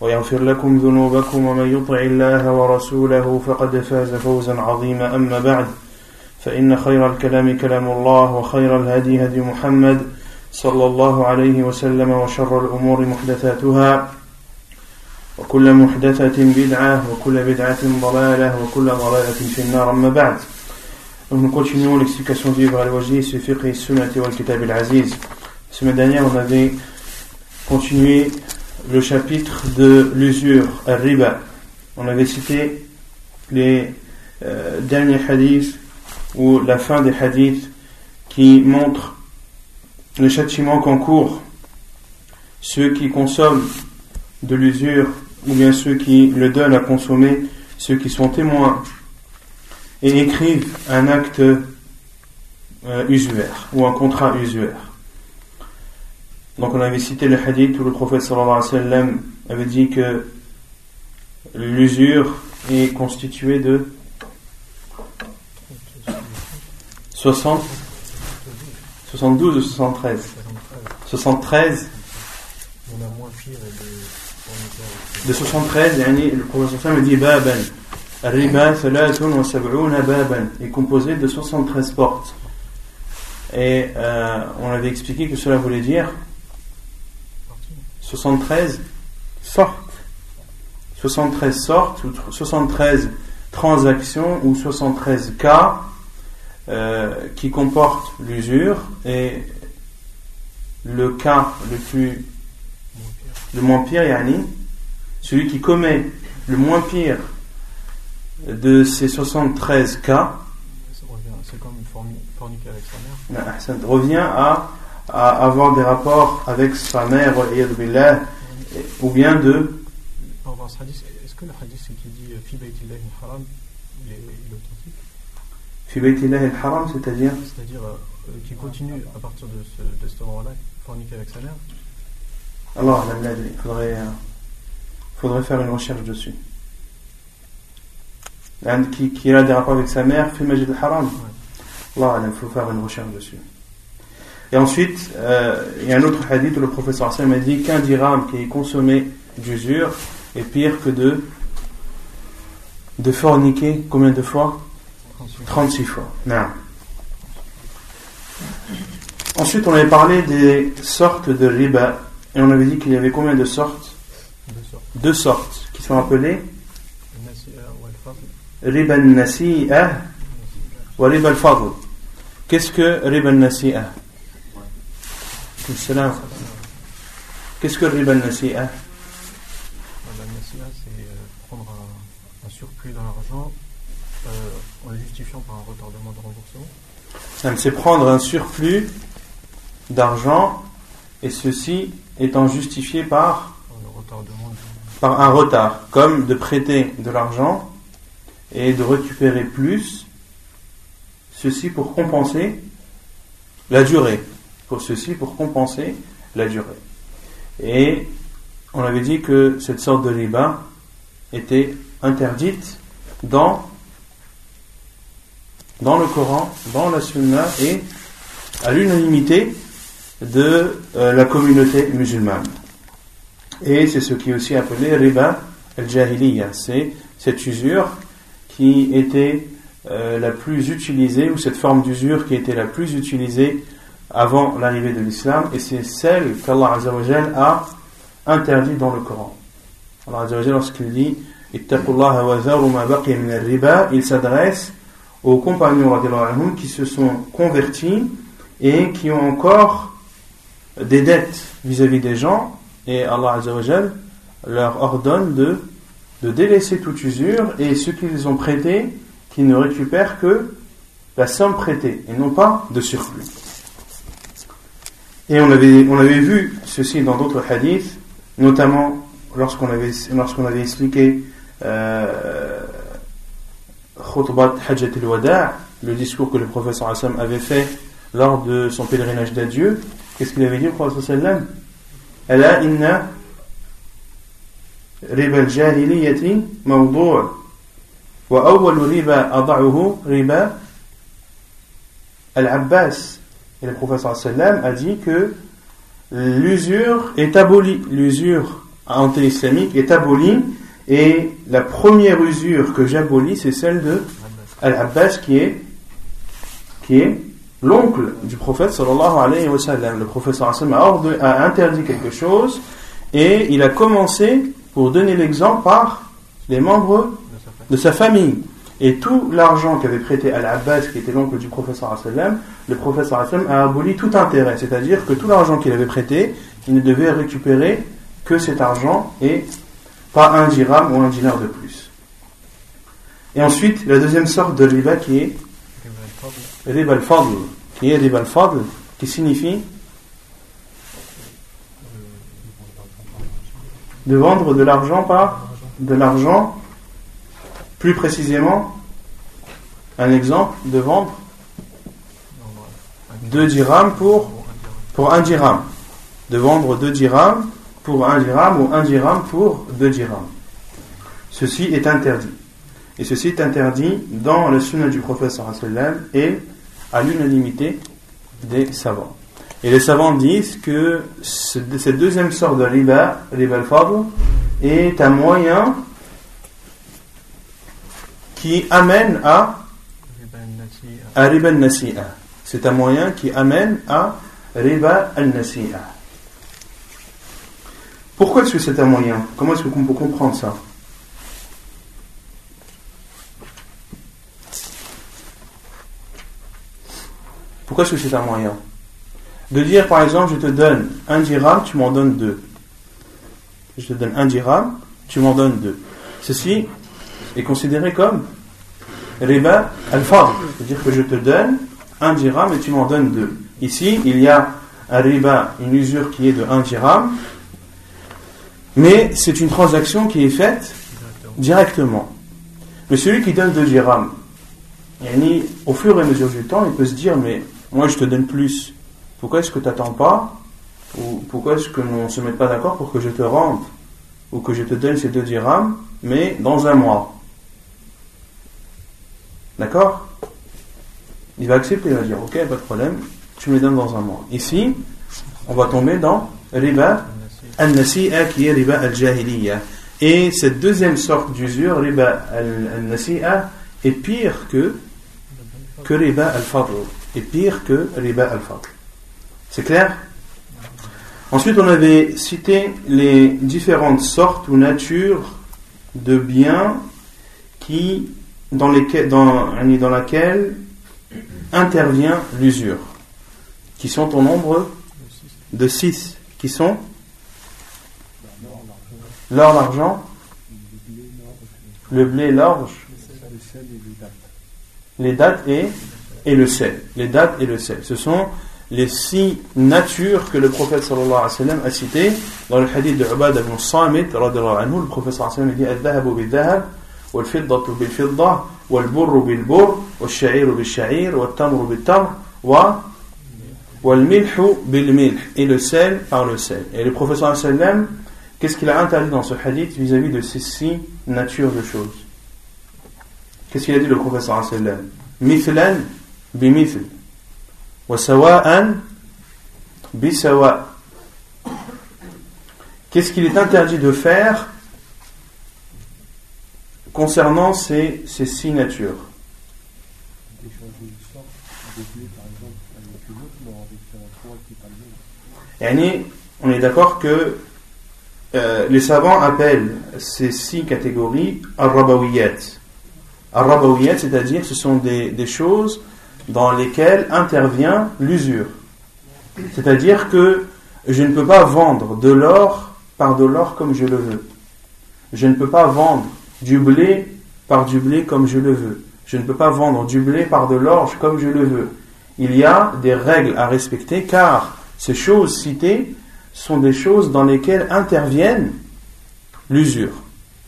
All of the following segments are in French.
ويغفر لكم ذنوبكم ومن يطع الله ورسوله فقد فاز فوزا عظيما. أما بعد فإن خير الكلام كلام الله وخير الهدي هدي محمد صلى الله عليه وسلم وشر الأمور محدثاتها. وكل محدثة بدعة وكل بدعة ضلالة وكل ضلالة في النار. أما بعد Donc nous continuons l'explication du livre Al-Wajdi, ce fiqh et sunnati wal kitab al-aziz. La semaine dernière, on avait continué le chapitre de l'usure, al-riba. On avait cité les euh, derniers hadiths ou la fin des hadiths qui montrent le châtiment qu'encourent ceux qui consomment de l'usure ou bien ceux qui le donnent à consommer, ceux qui sont témoins et écrivent un acte euh, usuaire ou un contrat usuaire. Donc on avait cité le hadith où le prophète sallallahu alayhi wa sallam avait dit que l'usure est constituée de 60, 72 ou 73 73 de 73 le prophète sallallahu dit baban. Riba baban. Est composé de 73 portes. Et euh, on avait expliqué que cela voulait dire 73 sortes. 73 sortes, ou 73 transactions, ou 73 cas euh, qui comportent l'usure. Et le cas le plus le moins pire, yani, celui qui commet le moins pire de ces 73 cas, revient à, à, avoir des rapports avec sa mère, ou bien de. Est-ce que le hadith qui dit Fi baytillah al-haram, il est authentique Fi baytillah al-haram, c'est-à-dire C'est-à-dire euh, qui continue à partir de ce, de ce moment-là, forniquer avec sa mère Alors, il faudrait, euh, faudrait faire une recherche dessus qui, qui a des rapports avec sa mère, fait Majid al-Haram. Allah, il faut faire une recherche dessus. Et ensuite, euh, il y a un autre hadith où le professeur Hassan a dit qu'un dirham qui est consommé d'usure est pire que de, de forniquer combien de fois? 36 fois. Non. Ensuite, on avait parlé des sortes de riba et on avait dit qu'il y avait combien de sortes? Deux sortes. Qui sont appelées riba nasi'a wa riba al-fadl. Qu'est-ce que riba nasi'a Qu'est-ce que riba La nasi'a, c'est prendre un, un, surplus dans l'argent euh, en le justifiant par un retardement de remboursement. C'est prendre un surplus d'argent et ceci étant justifié par, par un retard, comme de prêter de l'argent et de récupérer plus, ceci pour compenser la durée, pour ceci pour compenser la durée. Et on avait dit que cette sorte de riba était interdite dans, dans le Coran, dans la Sunna et à l'unanimité de euh, la communauté musulmane. Et c'est ce qui est aussi appelé riba al-jahiliya, c'est cette usure qui était euh, la plus utilisée, ou cette forme d'usure qui était la plus utilisée avant l'arrivée de l'islam, et c'est celle qu'Allah a interdite dans le Coran. Allah lorsqu'il dit il s'adresse aux compagnons qui se sont convertis et qui ont encore des dettes vis-à-vis des gens et Allah leur ordonne de, de délaisser toute usure et ceux qu'ils ont prêté, qu'ils ne récupèrent que la somme prêtée et non pas de surplus. Et on avait, on avait vu ceci dans d'autres hadiths, notamment lorsqu'on avait, lorsqu'on avait expliqué euh, Hajjat al-Wada', le discours que le professeur Hassan avait fait lors de son pèlerinage d'adieu, qu'est-ce qu'il avait dit au professeur sallam? Ala inna riba al-jahiliyati mawdu' wa awwal riba ada'uhu riba al-Abbas. Et le professeur sallam a dit que l'usure est abolie, l'usure anti-islamique est abolie et la première usure que j'abolis c'est celle de Al-Abbas qui est qui est l'oncle du prophète sallallahu alayhi wa sallam. Le prophète a, a interdit quelque chose et il a commencé pour donner l'exemple par les membres de sa famille. Et tout l'argent qu'avait prêté Al-Abbas, qui était l'oncle du wa sallam, le sallam a aboli tout intérêt. C'est-à-dire que tout l'argent qu'il avait prêté, il ne devait récupérer que cet argent et pas un dirham ou un dinar de plus. Et ensuite, la deuxième sorte de riba qui est riba al-fadl, qui est riba al-fadl, qui signifie de vendre de l'argent par de l'argent, plus précisément, un exemple, de vendre deux dirhams pour, pour un dirham. De vendre deux dirhams pour un dirham ou un dirham pour deux dirhams. Ceci est interdit. Et ceci est interdit dans le sunnah du prophète et à l'unanimité des savants. Et les savants disent que cette deuxième sorte de riba, riba est un moyen qui amène à à riba al-nasi'a. C'est un moyen qui amène à riba al-nasi'a. Pourquoi est-ce que c'est un moyen? Comment est-ce qu'on peut comprendre ça? Pourquoi est-ce que c'est un moyen? De dire par exemple, je te donne un dirham, tu m'en donnes deux. Je te donne un dirham, tu m'en donnes deux. Ceci est considéré comme riba al-fadl. C'est-à-dire que je te donne un dirham et tu m'en donnes deux. Ici, il y a un riba, une usure qui est de un dirham, mais c'est une transaction qui est faite directement. Mais celui qui donne deux dirhams, au fur et à mesure du temps, il peut se dire, mais moi je te donne plus. Pourquoi est-ce que tu n'attends pas? Ou pourquoi est-ce que ne se met pas d'accord pour que je te rende Ou que je te donne ces deux dirhams, mais dans un mois? D'accord? Il va accepter, il va dire ok, pas de problème, tu me les donnes dans un mois. Ici, on va tomber dans riba al-nasi'a qui est riba al-jahiliya. Et cette deuxième sorte d'usure, riba al-nasi'a, est pire que, que riba al-fadl est pire que riba al-fadl. C'est clair? Ensuite, on avait cité les différentes sortes ou natures de biens qui, dans, lesquels, dans, dans laquelle intervient l'usure, qui sont au nombre de six, qui sont l'or, l'argent, le blé, l'orge, les dates et et le sel. Les dates et le sel. Ce sont les six natures que le prophète sallallahu alayhi wa sallam a citées dans le hadith de Ubad ibn Samit. Le prophète sallallahu alayhi wa sallam dit Al-dhahabu bil-dhahab, wal-fiddatu bil-fidda, wal-burru bil-burr, wal-sha'iru bil-sha'ir, wal-tamru bil-tamr, wa wal-milhu bil-milh. Et le sel par le sel. Et le prophète sallallahu alayhi wa sallam, qu'est-ce qu'il a interdit dans ce hadith vis-à-vis de ces six natures de choses Qu'est-ce qu'il a dit le prophète sallallahu alayhi wa sallam Mithlan بمثل وسواء بسواء Qu'est-ce qu'il est interdit de faire concernant ces, ces six natures on est d'accord que euh, les savants appellent ces six catégories al-rabawiyat. Al-rabawiyat, c'est-à-dire ce sont des, des choses dans lesquels intervient l'usure. C'est-à-dire que je ne peux pas vendre de l'or par de l'or comme je le veux. Je ne peux pas vendre du blé par du blé comme je le veux. Je ne peux pas vendre du blé par de l'orge comme je le veux. Il y a des règles à respecter car ces choses citées sont des choses dans lesquelles interviennent l'usure,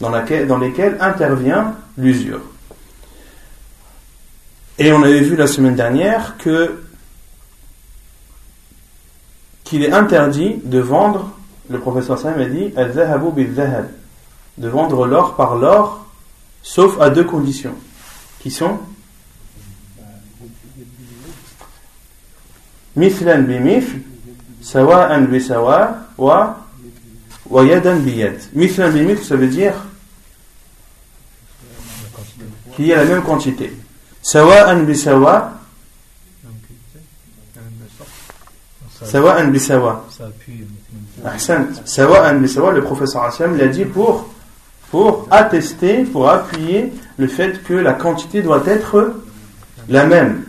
dans, lesquelles intervient l'usure. Et on avait vu la semaine dernière que qu'il est interdit de vendre, le professeur Sam a dit, de vendre l'or par l'or, sauf à deux conditions, qui sont mithlan bimithlan, sawa'an bisawa, wa, wa yadan biyad. Mithlan bimithlan, ça veut dire qu'il y a la même quantité. Sawa'an bisawa, Sawa'an bisawa. Ahsan. Sawa'an bisawa, le professeur Hassan l'a dit pour pour attester pour appuyer le fait que la quantité doit être la même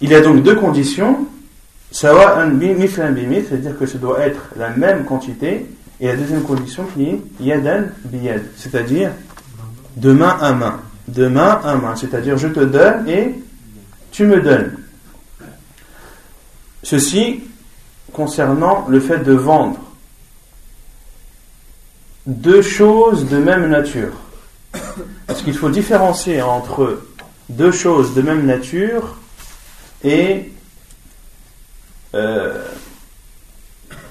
il y a donc deux conditions c'est-à-dire que ce doit être la même quantité, et la deuxième condition qui est yadan biyad, c'est-à-dire de main à main. De main à main, c'est-à-dire je te donne et tu me donnes. Ceci concernant le fait de vendre deux choses de même nature. Parce qu'il faut différencier entre deux choses de même nature et euh,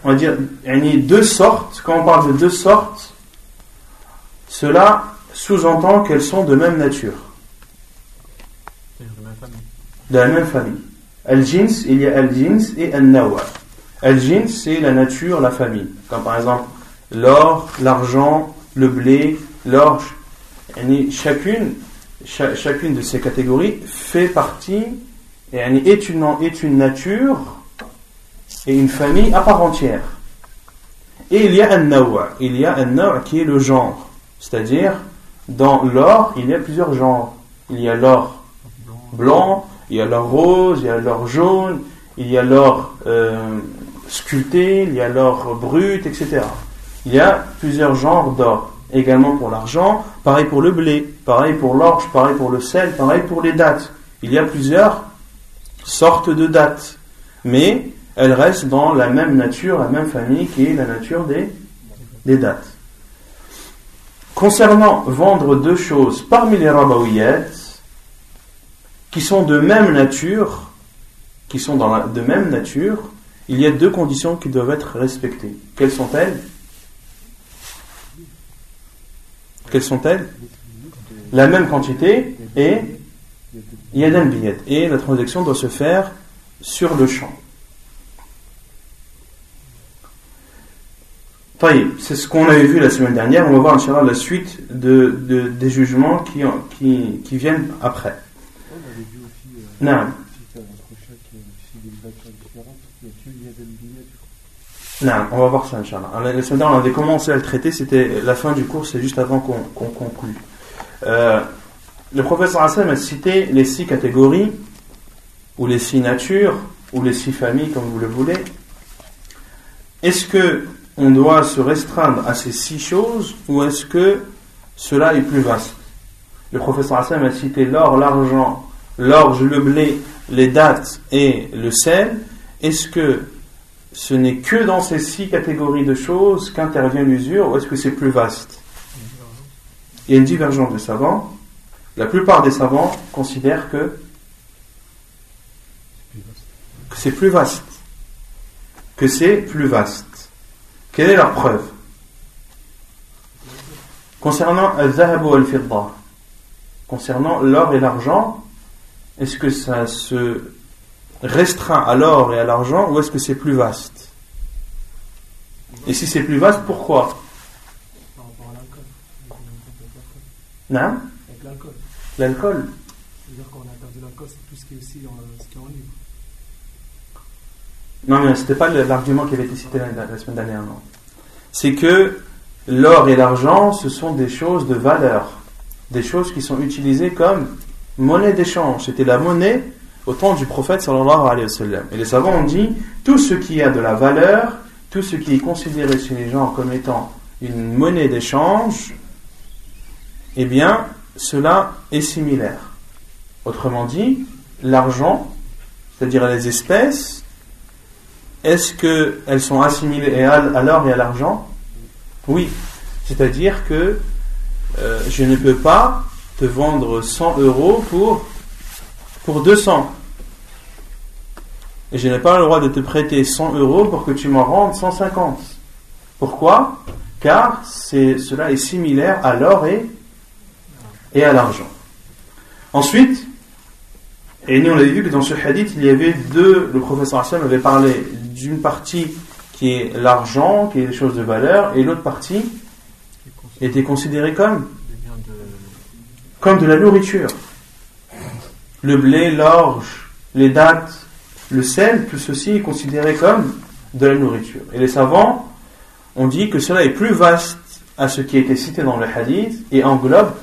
on va dire, il y a deux sortes. Quand on parle de deux sortes, cela sous-entend qu'elles sont de même nature. De la même famille. Al-Jins, il y a Al-Jins et Al-Nawa. Al-Jins, c'est la nature, la famille. Comme par exemple l'or, l'argent, le blé, l'orge. Chacune, chacune de ces catégories fait partie, est une, est une nature et une famille à part entière. Et il y a un nawa, il y a un nawa qui est le genre. C'est-à-dire, dans l'or, il y a plusieurs genres. Il y a l'or blanc, il y a l'or rose, il y a l'or jaune, il y a l'or euh, sculpté, il y a l'or brut, etc. Il y a plusieurs genres d'or. Également pour l'argent, pareil pour le blé, pareil pour l'orge, pareil pour le sel, pareil pour les dates. Il y a plusieurs sortes de dates. Mais elle reste dans la même nature, la même famille qui est la nature des, des dates. Concernant vendre deux choses parmi les rabaouillettes, qui sont de même nature, qui sont dans la, de même nature, il y a deux conditions qui doivent être respectées. Quelles sont-elles? Quelles sont-elles? La même quantité et yadan billet. Et la transaction doit se faire sur le champ. C'est ce qu'on avait vu la semaine dernière. On va voir, Inch'Allah, la suite de, de, des jugements qui, qui, qui viennent après. On avait vu aussi, euh, non. Non, on va voir ça, Inch'Allah. La dernière, on avait commencé à le traiter, c'était la fin du cours, c'est juste avant qu'on qu conclue. Euh, le professeur Hassan a cité les six catégories, ou les six natures, ou les six familles, comme vous le voulez. Est-ce que on doit se restreindre à ces six choses ou est-ce que cela est plus vaste? Le professeur Hassan a cité l'or, l'argent, l'orge, le blé, les dates et le sel. Est-ce que ce n'est que dans ces six catégories de choses qu'intervient l'usure ou est-ce que c'est plus vaste? Il y a une divergence des savants. La plupart des savants considèrent que c'est plus vaste. Que c'est plus vaste. Quelle est leur preuve? Concernant concernant l'or et l'argent, est-ce que ça se restreint à l'or et à l'argent ou est-ce que c'est plus vaste? Et si c'est plus vaste, pourquoi? Non Avec l'alcool. L'alcool C'est-à-dire qu'on a perdu l'alcool, c'est tout ce qui est aussi en, ce qui est en livre. Non, mais ce n'était pas l'argument qui avait été cité la, semaine dernière. C'est que l'or et l'argent, ce sont des choses de valeur, des choses qui sont utilisées comme monnaie d'échange. C'était la monnaie au temps du prophète sallallahu alayhi wa sallam. Et les savants ont dit, tout ce qui a de la valeur, tout ce qui est considéré chez les gens comme étant une monnaie d'échange, eh bien, cela est similaire. Autrement dit, l'argent, c'est-à-dire les espèces, est-ce qu'elles sont assimilées à l'or et à l'argent? Oui. C'est-à-dire que euh, je ne peux pas te vendre 100 euros pour, pour 200. Et je n'ai pas le droit de te prêter 100 euros pour que tu m'en rendes 150. Pourquoi? Car cela est similaire à l'or et, et à l'argent. Ensuite, et nous on avait vu que dans ce hadith, il y avait deux, le professeur Hassan avait parlé d'une partie qui est l'argent, qui est des choses de valeur, et l'autre partie était considérée comme comme de la nourriture. Le blé, l'orge, les dattes, le sel, tout ceci est considéré comme de la nourriture. Et les savants ont dit que cela est plus vaste à ce qui a été cité dans le hadith et englobe,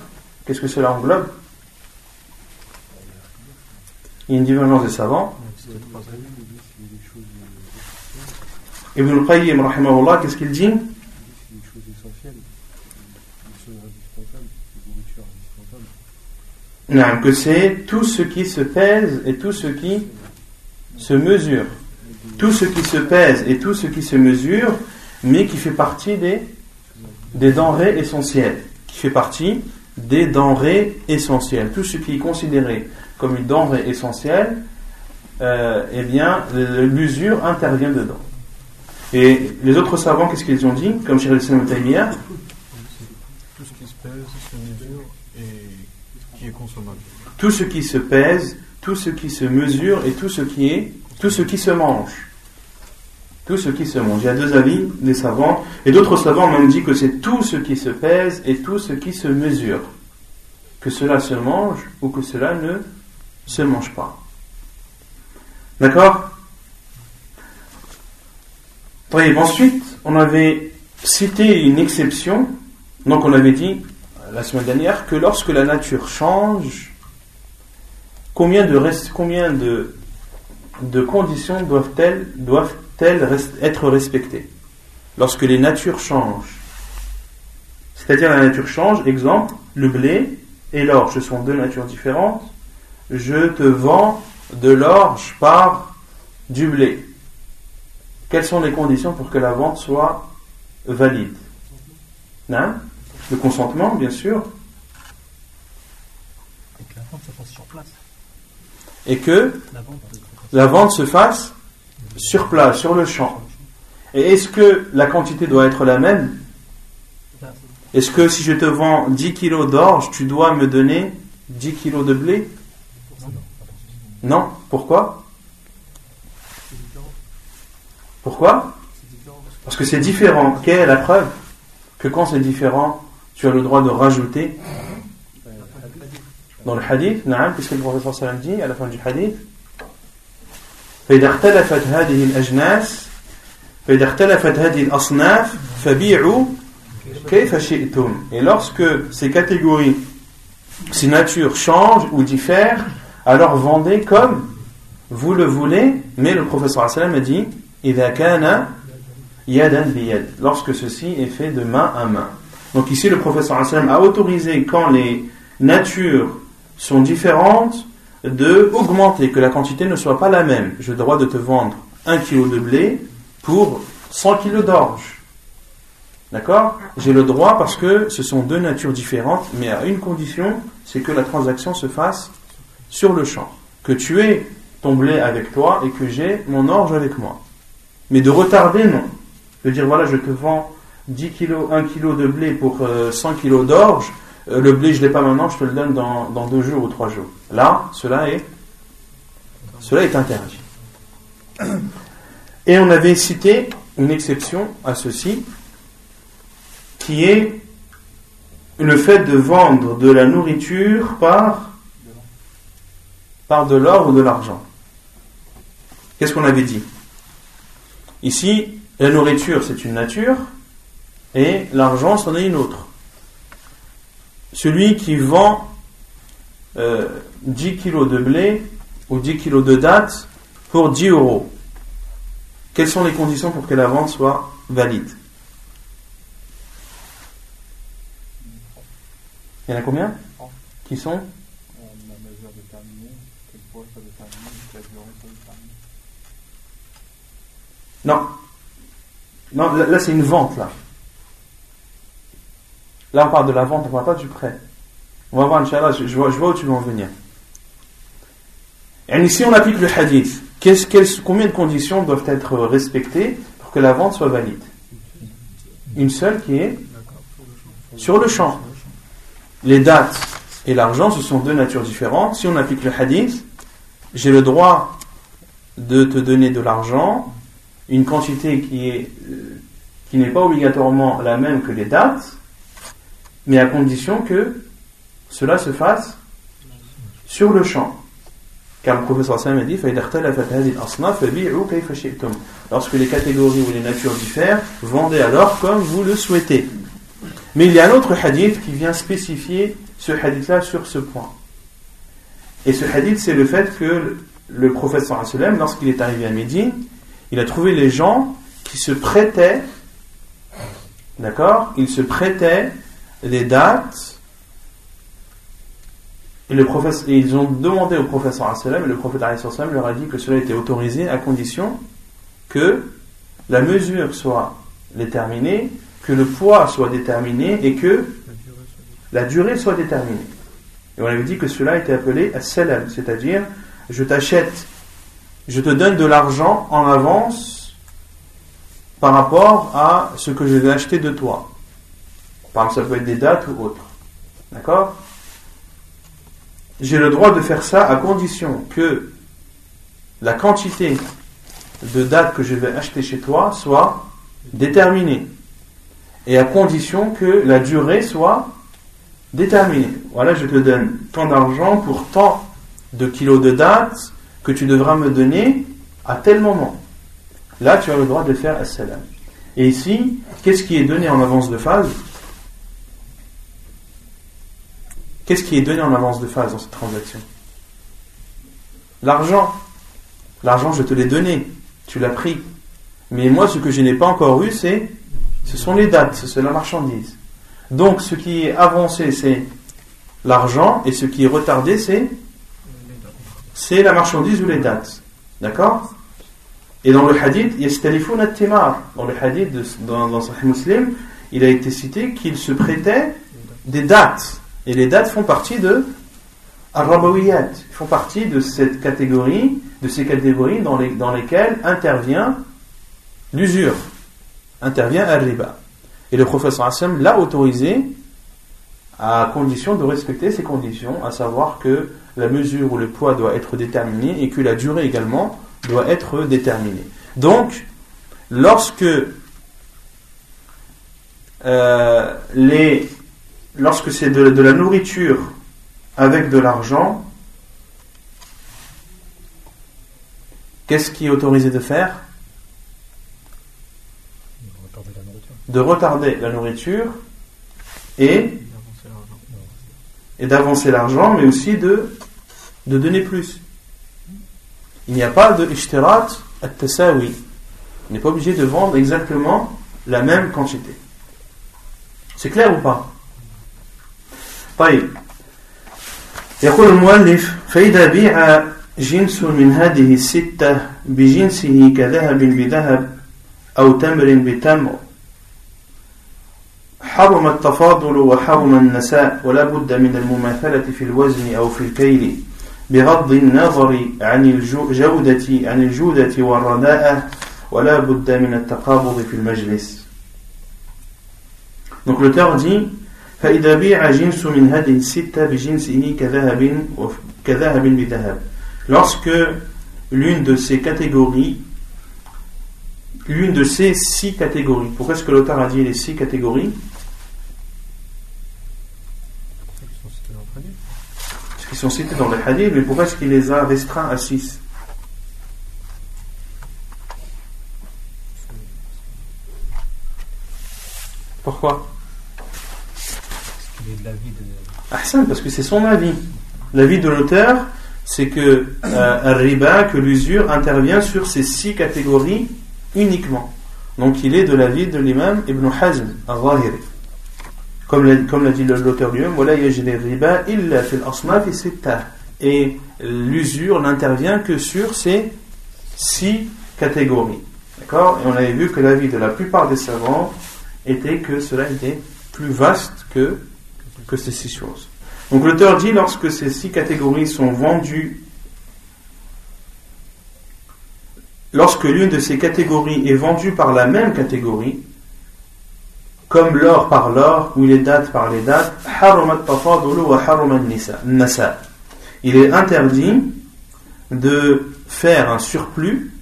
qu'est-ce que cela englobe? Il y a une divergence des savants. Ibn al-Qayyim, qu'est-ce qu'il dit? Non, que c'est tout ce qui se pèse et tout ce qui se mesure. Tout ce qui se pèse et tout ce qui se mesure, mais qui fait partie des, des denrées essentielles. Qui fait partie des denrées essentielles. Tout ce qui est considéré comme une denrée essentielle, euh, eh bien, l'usure intervient dedans. Et les autres savants, qu'est-ce qu'ils ont dit Comme Cheikh Islam Tout ce qui se pèse, se mesure et Tout ce qui se pèse, tout ce qui se mesure et tout ce qui est, tout ce qui se mange. Tout ce qui se mange. Il y a deux avis des savants. Et d'autres savants m'ont dit que c'est tout ce qui se pèse et tout ce qui se mesure. Que cela se mange ou que cela ne se mange pas. D'accord? Ensuite, on avait cité une exception. Donc on avait dit la semaine dernière que lorsque la nature change, combien de, conditions doivent-elles doivent être respectées lorsque les natures changent? C'est-à-dire la nature change, exemple, le blé et l'orge, sont deux natures différentes. Je te vends de l'orge par du blé. Quelles sont les conditions pour que la vente soit valide? Hein? Le consentement, bien sûr. la vente se fasse sur place et que la vente se fasse sur place, sur le champ. Et est-ce que la quantité doit être la même? Est-ce que si je te vends 10 kilos d'orge, tu dois me donner 10 kilos de blé? Non. Pourquoi? Pourquoi? Parce que c'est différent. Quelle est la preuve? Que quand c'est différent, tu as le droit de rajouter dans le hadith, qu'est-ce que le professeur sallam dit à la fin du hadith فإذا اختلفت هذه الأجناس فإذا اختلفت هذه الأصناف فبيعوا كيف شئتم Et lorsque ces catégories, ces natures changent ou diffèrent, alors vendez comme vous le voulez, mais le professeur sallam a dit إذا كان يدا بيد lorsque ceci est fait de main à main. Donc ici le professeur a autorisé quand les natures sont différentes de augmenter, que la quantité ne soit pas la même. J'ai le droit de te vendre un kilo de blé pour 100 kilos d'orge. D'accord? J'ai le droit parce que ce sont deux natures différentes, mais à une condition, c'est que la transaction se fasse sur le champ. Que tu aies ton blé avec toi et que j'ai mon orge avec moi. Mais de retarder, non. De dire, voilà, je te vends 10 kilos, 1 kilo de blé pour 100 euh, kilos d'orge, euh, le blé, je ne l'ai pas maintenant, je te le donne dans, dans, deux jours ou trois jours. Là, cela est, cela est interdit. Et on avait cité une exception à ceci, qui est le fait de vendre de la nourriture par de l'or ou de l'argent. Qu'est-ce qu'on avait dit? Ici, la nourriture, c'est une nature, et l'argent, c'en est une autre celui qui vend 10 euh, kilos de blé ou 10 kilos de dattes pour 10 euros. quelles sont les conditions pour que la vente soit valide? Il y en a combien? Qui sont? Non. Non, là, c'est une vente, là. Là, on parle de la vente, on ne parle pas du prêt. On va voir, Inch'Allah, je, je, vois, où tu veux en venir. Et ici, on applique le hadith. combien de conditions doivent être respectées pour que la vente soit valide? Une seule qui est sur le champ. Les dates et l'argent, ce sont deux natures différentes. Si on applique le hadith, j'ai le droit de te donner de l'argent une quantité qui euh, qui n'est pas obligatoirement la même que les dates, mais à condition que cela se fasse sur le champ. Car le professeur Sam a dit Lorsque les catégories ou les natures diffèrent, vendez alors comme vous le souhaitez. Mais il y a un autre hadith qui vient spécifier ce hadith-là sur ce point. Et ce hadith, c'est le fait que le professeur lorsqu'il est arrivé à Médine, il a trouvé les gens qui se prêtaient, d'accord Ils se prêtaient les dates, et, le ils ont demandé au professeur et le prophète leur a dit que cela était autorisé à condition que la mesure soit déterminée, que le poids soit déterminé et que la durée soit déterminée. Et on avait dit que cela était appelé as-salam, c'est-à-dire je t'achète je te donne de l'argent en avance par rapport à ce que je vais acheter de toi. Par exemple, ça peut être des dates ou autre. D'accord? J'ai le droit de faire ça à condition que la quantité de dates que je vais acheter chez toi soit déterminée. Et à condition que la durée soit déterminée. Voilà, je te donne tant d'argent pour tant de kilos de dates que tu devras me donner à tel moment. Là, tu as le droit de faire as-salam. Et ici, qu'est-ce qui est donné en avance de phase? Qu'est-ce qui est donné en avance de phase dans cette transaction L'argent. L'argent, je te l'ai donné. Tu l'as pris. Mais moi, ce que je n'ai pas encore eu, c'est, ce sont les dates, c'est la marchandise. Donc, ce qui est avancé, c'est l'argent, et ce qui est retardé, c'est c'est la marchandise ou les dates. D'accord Et dans le hadith, il y a timar. Dans le hadith, dans, dans Sahih Muslim, il a été cité qu'il se prêtait des dates. Et les dates font partie de Arabawiyat. Ils font partie de cette catégorie, de ces catégories dans, les, dans lesquelles intervient l'usure, intervient al-riba. Et le professeur Hassan l'a autorisé à condition de respecter ces conditions, à savoir que la mesure ou le poids doit être déterminé et que la durée également doit être déterminée. Donc, lorsque euh, les, lorsque c'est de, la nourriture avec de l'argent, qu'est-ce qui est autorisé de faire De retarder la nourriture et d'avancer l'argent, mais aussi de de donner plus. Il n'y a pas de ishtirat at-tasawi. On n'est pas obligé de vendre exactement la même quantité. C'est clair ou pas? طيب. يقول المؤلف فإذا بيع جنس من هذه الستة بجنسه كذهب بذهب أو تمر بتمر حرم التفاضل وحرم النساء ولا بد من المماثلة في الوزن أو في الكيل بغض النظر عن الجودة عن الجودة والرداءة ولا بد من التقابض في المجلس. Donc l'auteur dit فإذا بيع جنس من هذه الستة بجنسه كذهب كذهب بذهب Lorsque l'une de ces catégories l'une de ces six catégories. Pourquoi est-ce que l'auteur a dit les six catégories qui sont cités dans le hadith, mais pourquoi est-ce qu'il les a restreints à 6 Pourquoi Parce que c'est son avis. L'avis de l'auteur, c'est que euh, riba, que l'usure intervient sur ces six catégories uniquement. Donc il est de l'avis de l'imam Ibn Hazm al-Zahiri. Comme l'a dit l'auteur du même, et l'usure n'intervient que sur ces six catégories. D'accord? Et on avait vu que l'avis de la plupart des savants était que cela était plus vaste que, que ces six choses. Donc l'auteur dit lorsque ces six catégories sont vendues, lorsque l'une de ces catégories est vendue par la même catégorie, comme l'or par l'or ou les dates par les dates, il est interdit de faire un surplus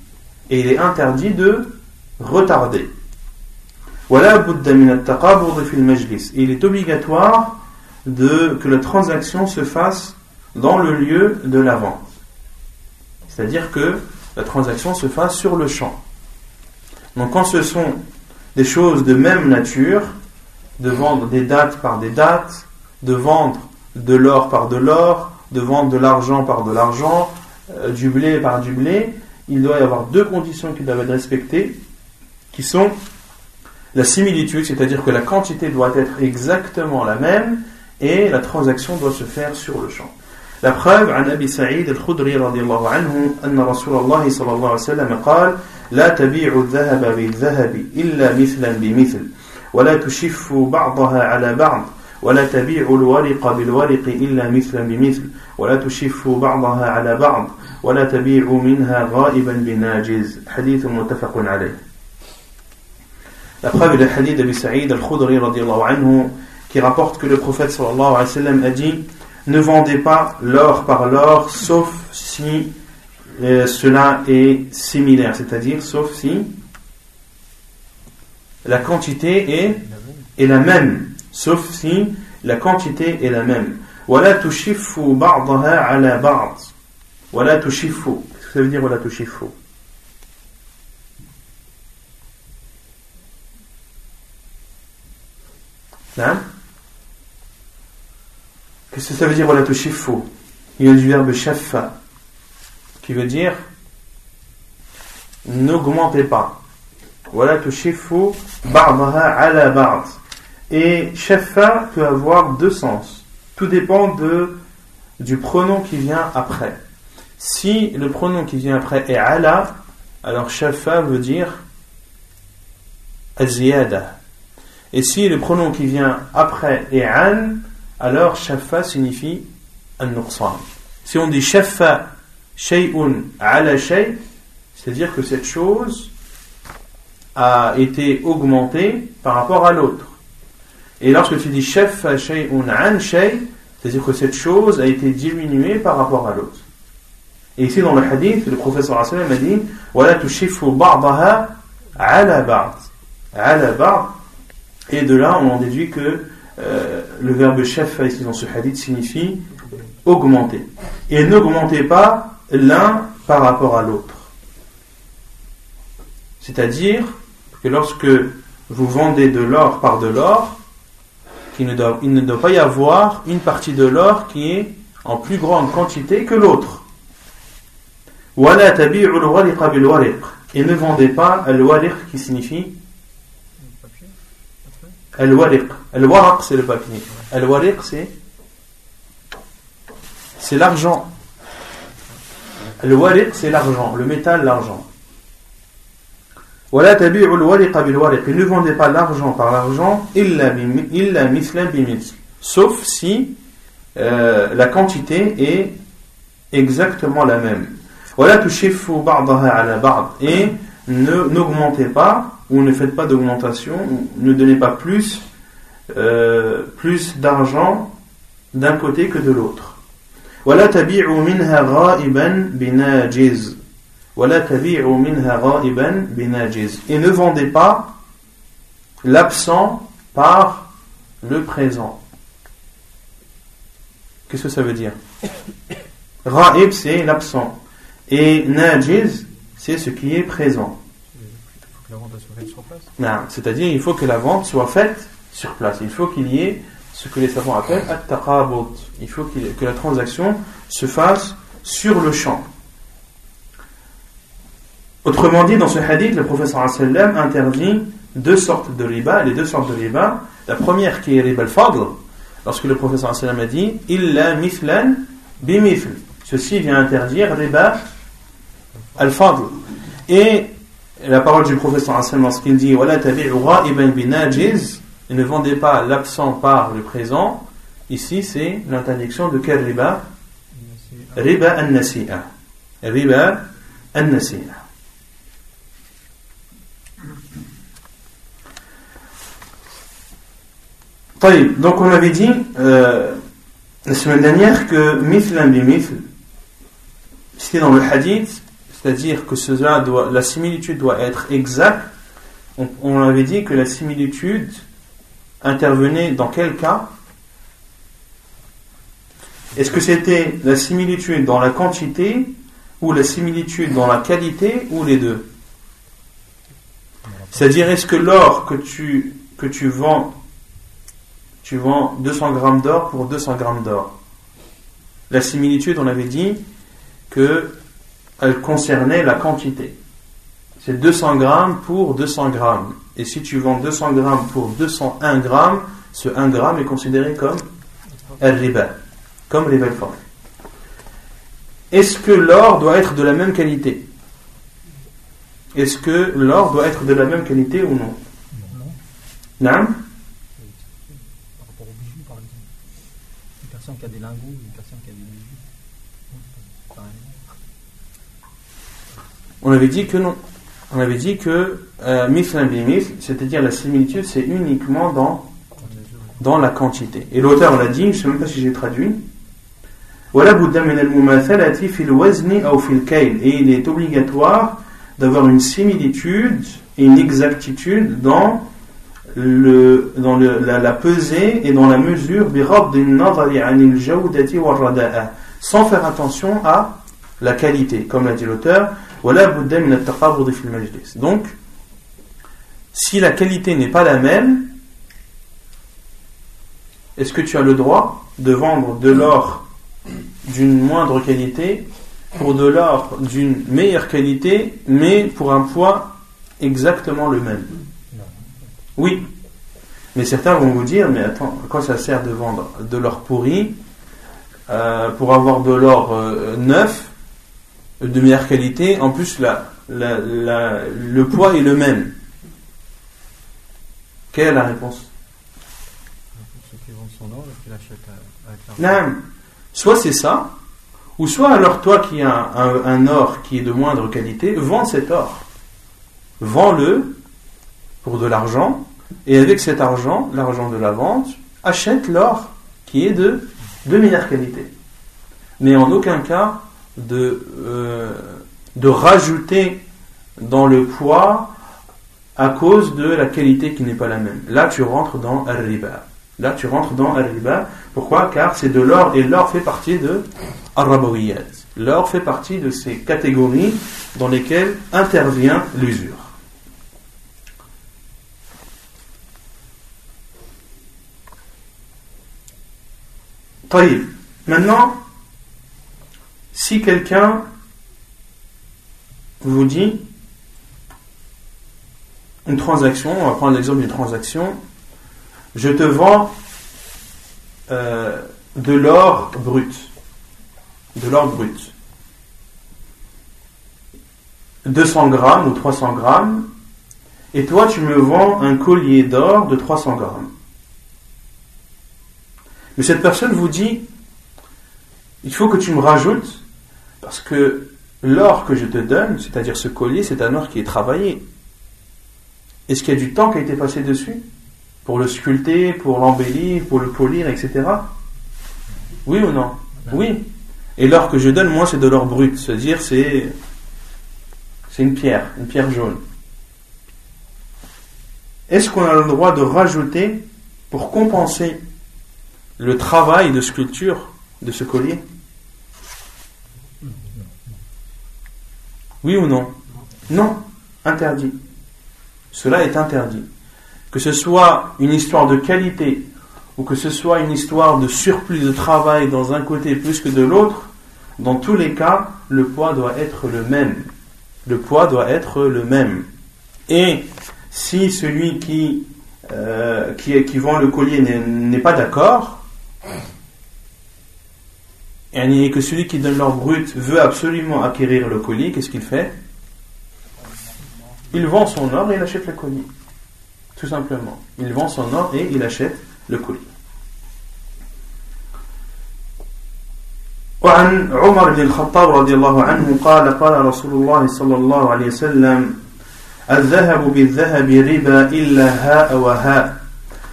et il est interdit de retarder. il est obligatoire de, que la transaction se fasse dans le lieu de la vente. C'est-à-dire que la transaction se fasse sur le champ. Donc quand ce sont des choses de même nature, de vendre des dates par des dates, de vendre de l'or par de l'or, de vendre de l'argent par de l'argent, euh, du blé par du blé, il doit y avoir deux conditions qui doivent être respectées, qui sont la similitude, c'est-à-dire que la quantité doit être exactement la même et la transaction doit se faire sur le champ. La preuve, عن أبي سعيد الخدري رضي الله عنه أن رسول الله صلى الله عليه وسلم قال لا تبيع الذهب بالذهب إلا مثلا بمثل ولا تشف بعضها على بعض ولا تبيع الورق بالورق إلا مثلا بمثل ولا تشف بعضها على بعض ولا تبيع منها غائبا بناجز حديث متفق عليه La preuve est le hadith d'Abi Saïd al-Khudri anhu qui rapporte que le prophète sallallahu alayhi wa sallam a dit Ne vendez pas l'or par l'or sauf si euh, cela est similaire, c'est-à-dire sauf si la quantité est, est la même, sauf si la quantité est la même. ولا تشفوا بعضها على بعض ولا تشفوا qu'est-ce que ça veut dire ولا تشفوا نعم Qu'est-ce que ça veut dire tushifu Il y a du verbe shaffa qui veut dire n'augmentez pas. Wala tushifu ba'daha ala ba'd. Et shaffa peut avoir deux sens. Tout dépend de, du pronom qui vient après. Si le pronom qui vient après est ala, alors shaffa veut dire aziyada. Et si le pronom qui vient après est an, alors shafa signifie un nuqsan. Si on dit shafa shay'un ala shay, c'est-à-dire que cette chose a été augmentée par rapport à l'autre. Et lorsque tu dis shafa shay'un an shay, c'est-à-dire que cette chose a été diminuée par rapport à l'autre. Et ici dans le hadith, le professeur a dit Wala tushifu ba'daha ala ba'd. Ala ba'd. Et de là, on en déduit que euh, le verbe chef ici dans ce hadith signifie augmenter. Et n'augmentez pas l'un par rapport à l'autre. C'est-à-dire que lorsque vous vendez de l'or par de l'or, il ne, doit, pas y avoir une partie de l'or qui est en plus grande quantité que l'autre. Et ne vendez pas al-wariq qui signifie Al-Wariq. Al-Waraq, c'est le papier. Al-Wariq, c'est. C'est l'argent. Al-Wariq, c'est l'argent. Le métal, l'argent. Voilà, tabi'u al-Wariq bil-Wariq. Ne vendez pas l'argent par l'argent, illa mithla bimithla. Sauf si euh, la quantité est exactement la même. Voilà, tushifu ba'daha ala ba'd. Et n'augmentez pas ou ne faites pas d'augmentation, ne donnez pas plus, euh, plus d'argent d'un côté que de l'autre. ولا تبيعوا منها غائبا بناجز ولا تبيعوا منها غائبا بناجز et ne vendez pas l'absent par le présent qu'est-ce que ça veut dire Ra'ib c'est l'absent et najiz c'est ce qui est présent c'est-à-dire, il faut que la vente soit faite sur place. Il faut qu'il y ait ce que les savants appellent at Il faut que la transaction se fasse sur le champ. Autrement dit, dans ce hadith, le professeur sallam interdit deux sortes de riba, les deux sortes de riba. La première qui est riba al-fadl, lorsque le professeur sallam a dit illa mithlan bimifl. Ceci vient interdire riba al-fadl. Et la parole du professeur sallam lorsqu'il dit binajiz, ne vendez pas l'absent par le présent. Ici, c'est l'interdiction de quel riba? Riba al-nasi'a. Riba al-nasi'a. Donc on avait dit euh, la semaine dernière que mithlan bimithl, c'était dans le hadith, c'est-à-dire que cela doit, la similitude doit être exacte. On, avait dit que la similitude intervenait dans quel cas? Est-ce que c'était la similitude dans la quantité ou la similitude dans la qualité ou les deux? C'est-à-dire est-ce que l'or que tu, que tu vends tu vends 200 grammes d'or pour 200 grammes d'or? La similitude, on avait dit que elle concernait la quantité. C'est 200 grammes pour 200 grammes. Et si tu vends 200 grammes pour 201 grammes, ce 1 gramme est considéré comme riba, comme riba fort. Est-ce que l'or doit être de la même qualité? Est-ce que l'or doit être de la même qualité ou non? Non. qui a des lingots une personne qui a des On avait dit que non. On avait dit que euh, c'est-à-dire la similitude, c'est uniquement dans, dans la quantité. Et l'auteur l'a dit, je ne sais même pas si j'ai traduit. Et il est obligatoire d'avoir une similitude et une exactitude dans le, dans le, la, la, pesée et dans la mesure sans faire attention à la qualité, comme l'a dit l'auteur. Donc, si la qualité n'est pas la même, est-ce que tu as le droit de vendre de l'or d'une moindre qualité pour de l'or d'une meilleure qualité, mais pour un poids exactement le même? Oui. Mais certains vont vous dire, mais attends, quoi ça sert de vendre de l'or pourri euh, pour avoir de l'or euh, neuf, de meilleure qualité En plus, la, le poids est le même. Quelle est la réponse? Non. Soit c'est ça, ou soit alors toi qui as un, un, or qui est de moindre qualité, vends cet or. Vends-le pour de l'argent, et avec cet argent, l'argent de la vente, achète l'or qui est de, de meilleure qualité. Mais en aucun cas de, euh, de rajouter dans le poids à cause de la qualité qui n'est pas la même. Là, tu rentres dans al-riba. Là, tu rentres dans al-riba. Pourquoi? Car c'est de l'or et l'or fait partie de al L'or fait partie de ces catégories dans lesquelles intervient l'usure. Maintenant, si quelqu'un vous dit une transaction, on va prendre l'exemple d'une transaction, je te vends euh, de l'or brut, de l'or brut, 200 grammes ou 300 grammes, et toi tu me vends un collier d'or de 300 grammes. Mais cette personne vous dit, il faut que tu me rajoutes, parce que l'or que je te donne, c'est-à-dire ce collier, c'est un or qui est travaillé. Est-ce qu'il y a du temps qui a été passé dessus Pour le sculpter, pour l'embellir, pour le polir, etc. Oui ou non? Oui. Et l'or que je donne, moi, c'est de l'or brut, c'est-à-dire c'est c'est une pierre, une pierre jaune. Est-ce qu'on a le droit de rajouter pour compenser le travail de sculpture de ce collier? Oui ou non Non, interdit. Cela est interdit. Que ce soit une histoire de qualité ou que ce soit une histoire de surplus de travail dans un côté plus que de l'autre, dans tous les cas, le poids doit être le même. le poids doit être le même. Et si celui qui, euh, vend le collier n'est pas d'accord, et que celui qui donne l'or brut veut absolument acquérir le collier, qu'est-ce qu'il fait Il vend son or et il achète le collier. Tout simplement. Il vend son or et il achète le collier. وعن عمر بن الخطاب رضي الله عنه قال قال رسول الله صلى الله عليه وسلم الذهب بالذهب ربا إلا هاء وهاء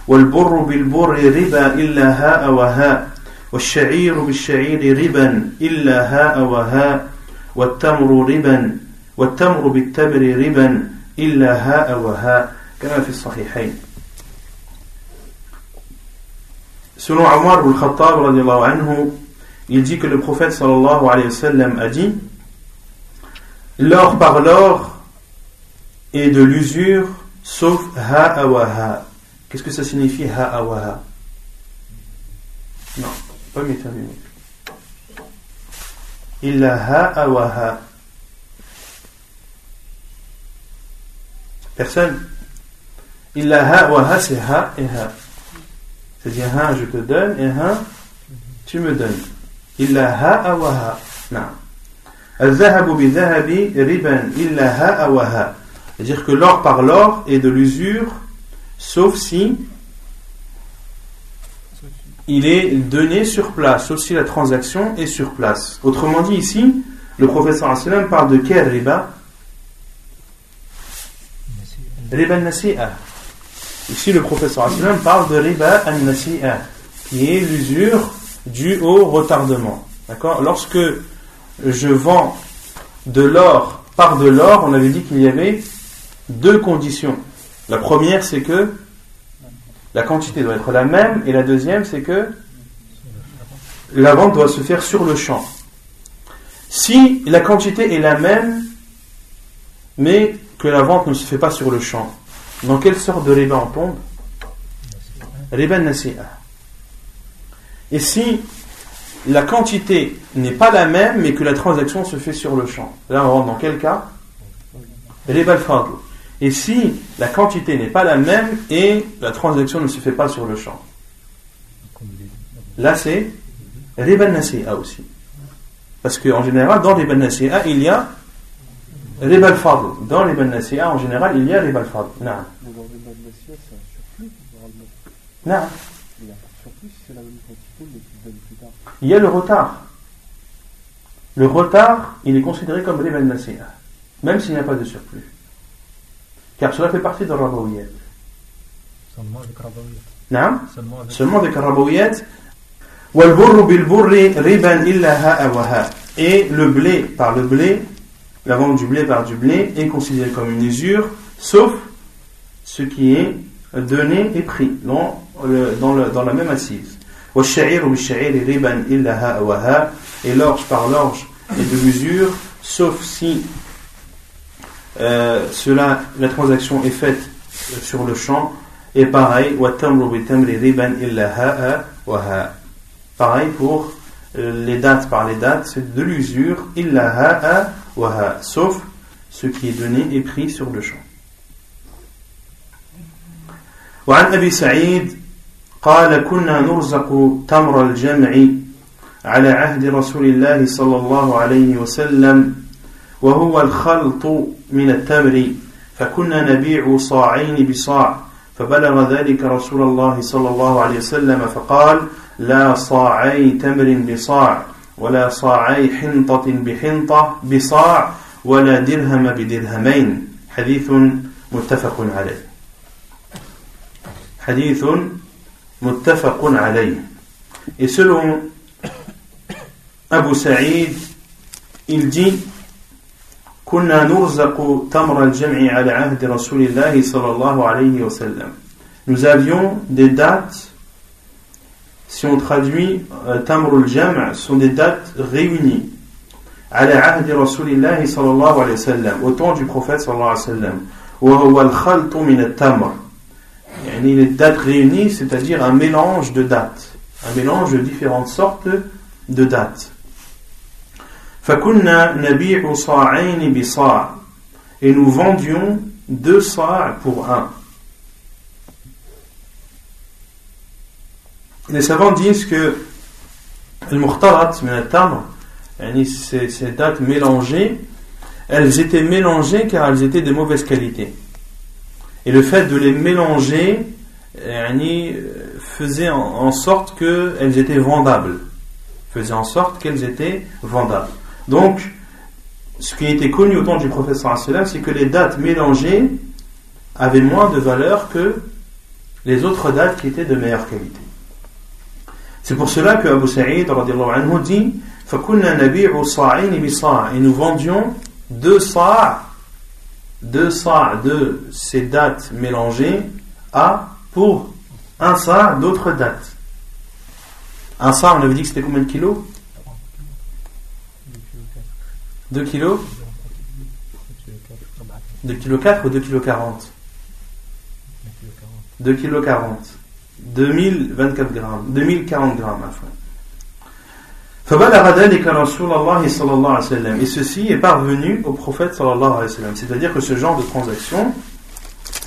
والبر بالبر ربا إلا هاء وهاء والشعير بالشعير ربا إلا هاء وهاء والتمر ربا والتمر بالتمر ربا إلا هاء وهاء كما في الصحيحين Selon Omar al-Khattab, il dit que le prophète sallallahu alayhi wa sallam a dit L'or par l'or et de l'usure, sauf ha'awaha. Qu'est-ce que ça signifie ha'awaha Non, pas méthamine. Illa ha'awaha. Personne Illa ha'awaha, c'est ha et ha. C'est-à-dire ha, je te donne et ha, tu me donnes. Illa ha'awaha. Non. Al-zahabu bi riban illa ha'awaha. C'est-à-dire que l'or par l'or est de l'usure, sauf si il est donné sur place, sauf si la transaction est sur place. Autrement dit, ici, le professeur sallam parle de quel riba? Riba al-nasi'a. Ici, le professeur sallam parle de riba al-nasi'a, qui est l'usure due au retardement. D'accord? Lorsque je vends de l'or par de l'or, on avait dit qu'il y avait deux conditions. La première, c'est que la quantité doit être la même, et la deuxième, c'est que la vente doit se faire sur le champ. Si la quantité est la même, mais que la vente ne se fait pas sur le champ, dans quelle sorte de riba on tombe? Riba nasi'a. Et si la quantité n'est pas la même, mais que la transaction se fait sur le champ, là on rentre dans quel cas? Riba al-fadl. Et si la quantité n'est pas la même et la transaction ne se fait pas sur le champ? Là, c'est riba nasi'a aussi. Parce qu'en général, dans riba nasi'a, il y a riba. Dans riba nasi'a, en général, il y a riba al-fadl. Non. Non. Il y a le retard. Le retard, il est considéré comme riba nasi'a, même s'il n'y a pas de surplus. Car cela fait partie de Rabaouyat. Seulement avec Rabaouyat. Et le blé par le blé, la vente du blé par du blé est considéré comme une usure, sauf ce qui est donné et pris dans, le, dans, le, dans la même assise. Et l'orge par l'orge est de l'usure, sauf si euh, cela, la transaction est faite euh, sur le champ. Et pareil, pareil pour euh, les dates par les dates, c'est de l'usure, sauf ce qui est donné et pris sur le champ. وعن أبي سعيد قال كنا نرزق تمر الجمع على عهد رسول الله صلى الله عليه وسلم وهو الخلط من التمر فكنا نبيع صاعين بصاع فبلغ ذلك رسول الله صلى الله عليه وسلم فقال لا صاعي تمر بصاع ولا صاعي حنطة بحنطة بصاع ولا درهم بدرهمين. حديث متفق عليه. حديث متفق عليه. Abu Sa'id, il dit كنا نرزق تمر الجمع على عهد رسول الله صلى الله عليه وسلم Nous avions des dates, si on traduit euh, Tamr al-Jam' sont des dates réunies. على عهد رسول الله صلى الله عليه وسلم au temps du prophète صلى الله عليه وسلم وهو الخلط من التمر يعني les dates réunies c'est-à-dire un mélange de dates un mélange de différentes sortes de dates Fakunna nabi'u sa'ayn bi Et nous vendions deux sa' pour un. Les savants disent que ces dates mélangées, elles étaient mélangées car elles étaient de mauvaise qualité. Et le fait de les mélanger faisait en sorte qu'elles étaient vendables. Faisait en sorte qu'elles étaient vendables. Donc, ce qui était connu au temps du professeur c'est que les dates mélangées avaient moins de valeur que les autres dates qui étaient de meilleure qualité. C'est pour cela que Abu Sa'id anhu dit Et nous vendions deux sa' deux sa' de ces dates mélangées à pour un sa' d'autres dates. Un sa' on avait dit que c'était combien de kilos? 2 kilos 2 kilos 4 ou 2 kilos 40 2 kilos 40 2024 grammes. 2040 grammes et ceci est parvenu au prophète sallallahu alayhi wa sallam. C'est-à-dire que ce genre de transaction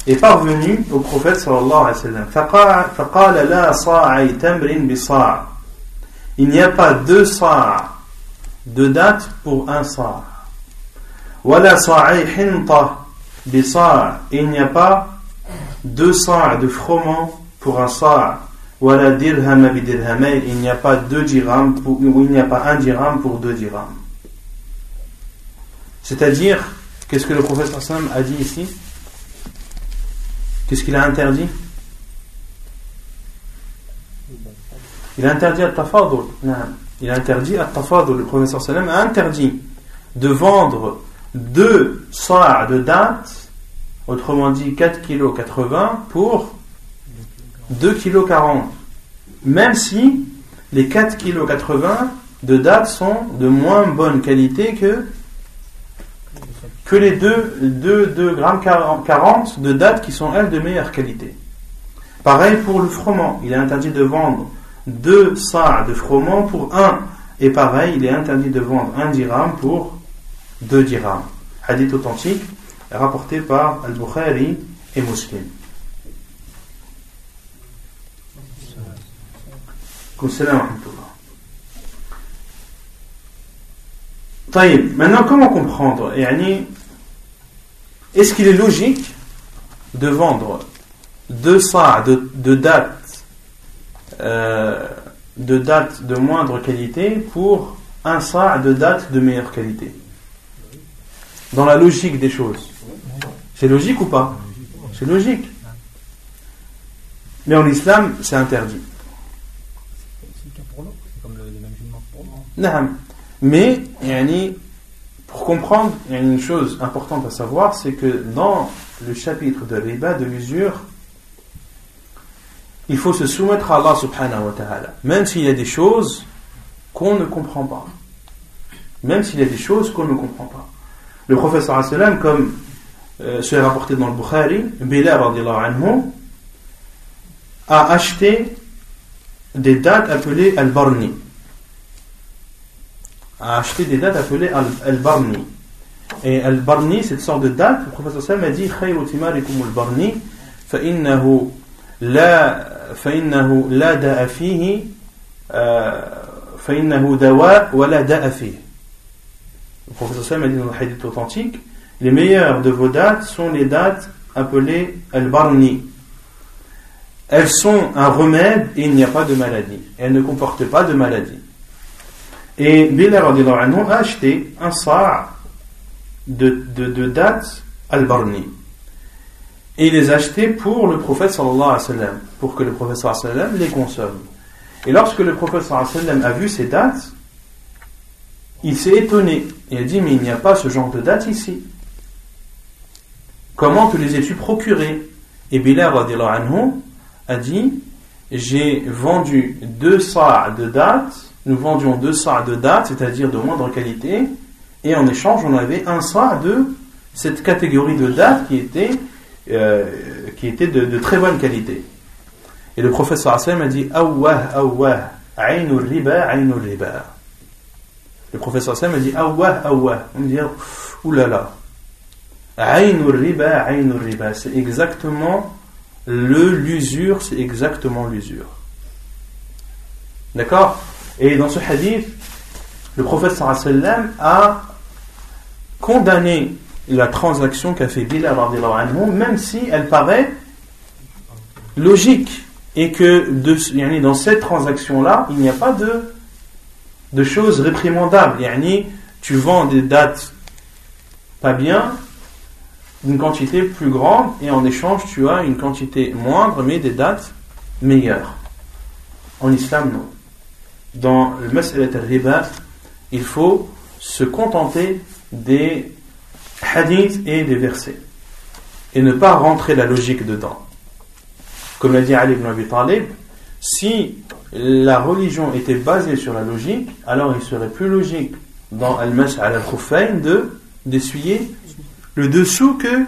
est parvenu au prophète sallallahu alayhi wa sallam. Il n'y a pas deux sa' de date pour un sa' wala hinta bi il n'y a pas deux sa' de froment pour un sa' wala dirham bi il n'y a pas deux dirhams pour, ou il n'y a pas un dirham pour deux dirhams. C'est-à-dire qu'est-ce que le professeur Sam a dit ici? Qu'est-ce qu'il a interdit? Il a interdit à tafadul il a interdit à le professeur Sallam a interdit de vendre deux sa' de date autrement dit 4 kg 80 pour 2 kg 40 même si les 4 kg 80 de date sont de moins bonne qualité que que les 2, 2, 2 grammes 40 de date qui sont elles de meilleure qualité. Pareil pour le froment, il est interdit de vendre 2 sa' de froment pour 1 et pareil, il est interdit de vendre 1 dirham pour 2 dirhams. Hadith authentique rapporté par Al-Bukhari et Muslim. Maintenant, comment comprendre Est-ce qu'il est logique de vendre deux sa' de, de date euh, de date de moindre qualité pour un sa' de date de meilleure qualité Dans la logique des choses. C'est logique ou pas? C'est logique. Mais en islam, c'est interdit. Mais, pour comprendre, il y a une chose importante à savoir, c'est que dans le chapitre de riba, de l'usure, il faut se soumettre à Allah subhanahu wa ta'ala. Même s'il y a des choses qu'on ne comprend pas. Même s'il y a des choses qu'on ne comprend pas. Le professeur comme euh, c'est rapporté dans le Bukhari, Bilal anhu, a acheté des dates appelées al-Barni a acheté des dates appelées Al-Barni. Et Al-Barni, cette sorte de date, le professeur Sam a dit خير تماركم البرني فإنه لا فإنه لا داء فيه فإنه دواء ولا داء فيه. Le professeur Sam a dit dans le hadith authentique les meilleures de vos dates sont les dates appelées Al-Barni. Elles sont un remède et il n'y a pas de maladie. Elles ne comportent pas de maladie. Et Bilal a acheté un sa' de, de, de date al-Barni. Et les a achetés pour le prophète sallallahu alayhi wa pour que le prophète sallallahu alayhi wa les consomme. Et lorsque le prophète sallallahu alayhi wa sallam a vu ces dates, il s'est étonné. Il a dit, mais il n'y a pas ce genre de date ici. Comment te les ai-tu procurés Et Bilal anhu a dit, j'ai vendu deux sa' de dates nous vendions deux sa' de date, c'est-à-dire de moindre qualité, et en échange, on avait un sa' de cette catégorie de date qui était, euh, qui était de, très bonne qualité. Et le professeur Hassan a dit Awwah, Awwah, Aïnul riba, Aïnul riba. Le professeur Hassan a dit Awwah, Awwah. On dit Oulala. riba, riba. C'est exactement le l'usure, c'est exactement l'usure. D'accord? Et dans ce hadith, le prophète sallam a condamné la transaction qu'a fait Bilal même si elle paraît logique et que de, dans cette transaction-là, il n'y a pas de, de choses réprimandables. tu vends des dates pas bien, une quantité plus grande, et en échange, tu as une quantité moindre, mais des dates meilleures. En islam, non. Dans le Mas'alat al-Riba, il faut se contenter des hadiths et des versets, et ne pas rentrer la logique dedans. Comme l'a dit Ali ibn Abi Talib, si la religion était basée sur la logique, alors il serait plus logique dans Al-Mas al-Khuffayn de d'essuyer le dessous que,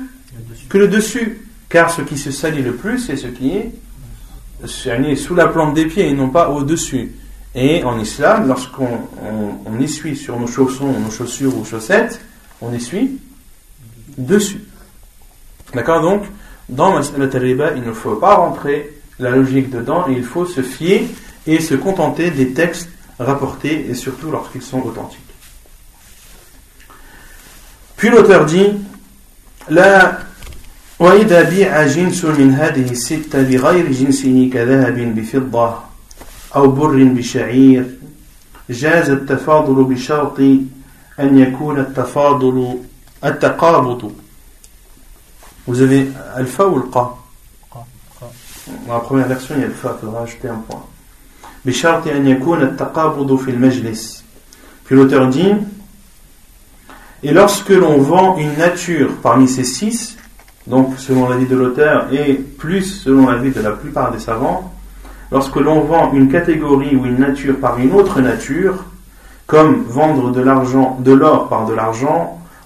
que le dessus. Car ce qui se salit le plus, c'est ce qui est sous la plante des pieds et non pas au-dessus. Et en islam, lorsqu'on on, essuie sur nos chaussons, nos chaussures ou chaussettes, on essuie dessus. D'accord Donc, dans Mas'alat al-Riba, il ne faut pas rentrer la logique dedans et il faut se fier et se contenter des textes rapportés et surtout lorsqu'ils sont authentiques. Puis l'auteur dit لا وإذا بيع جنس من هذه الستة بغير جنسه كذهب بفضة أو بر بشعير جاز التفاضل بشرط أن يكون التفاضل At-taqabutu. Vous avez alpha ou le qa? Dans la première version, il y a alpha, il faudra ajouter un point. Bishart an yakun at-taqabudu fil majlis. Puis l'auteur dit Et lorsque l'on vend une nature parmi ces six, donc selon l'avis de l'auteur et plus selon l'avis de la plupart des savants, lorsque l'on vend une catégorie ou une nature par une autre nature, comme vendre de l'argent, de l'or par de l'argent,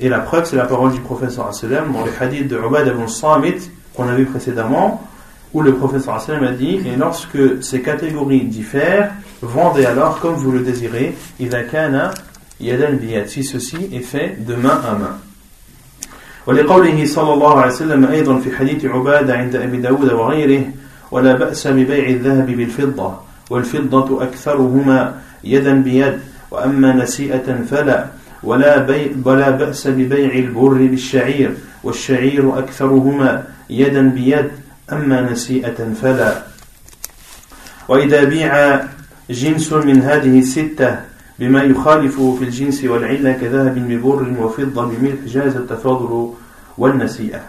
Et la preuve, c'est la parole du professeur sallam dans le hadith de Ubad ibn Samit qu'on a vu précédemment, où le professeur sallam a dit Et lorsque ces catégories diffèrent, vendez alors comme vous le désirez, إذا كان يدا بيد si ceci est fait de main à main. ولقوله صلى الله عليه وسلم أيضا في حديث عبادة عند أبي داود وغيره ولا بأس ببيع الذهب بالفضة والفضة أكثرهما يدا بيد وأما نسيئة فلا ولا, بي ولا بأس ببيع البر بالشعير والشعير أكثرهما يدا بيد أما نسيئة فلا. وإذا بيع جنس من هذه الستة بما يخالفه في الجنس والعلة كذهب ببر وفضة بملح جاز التفاضل والنسيئة.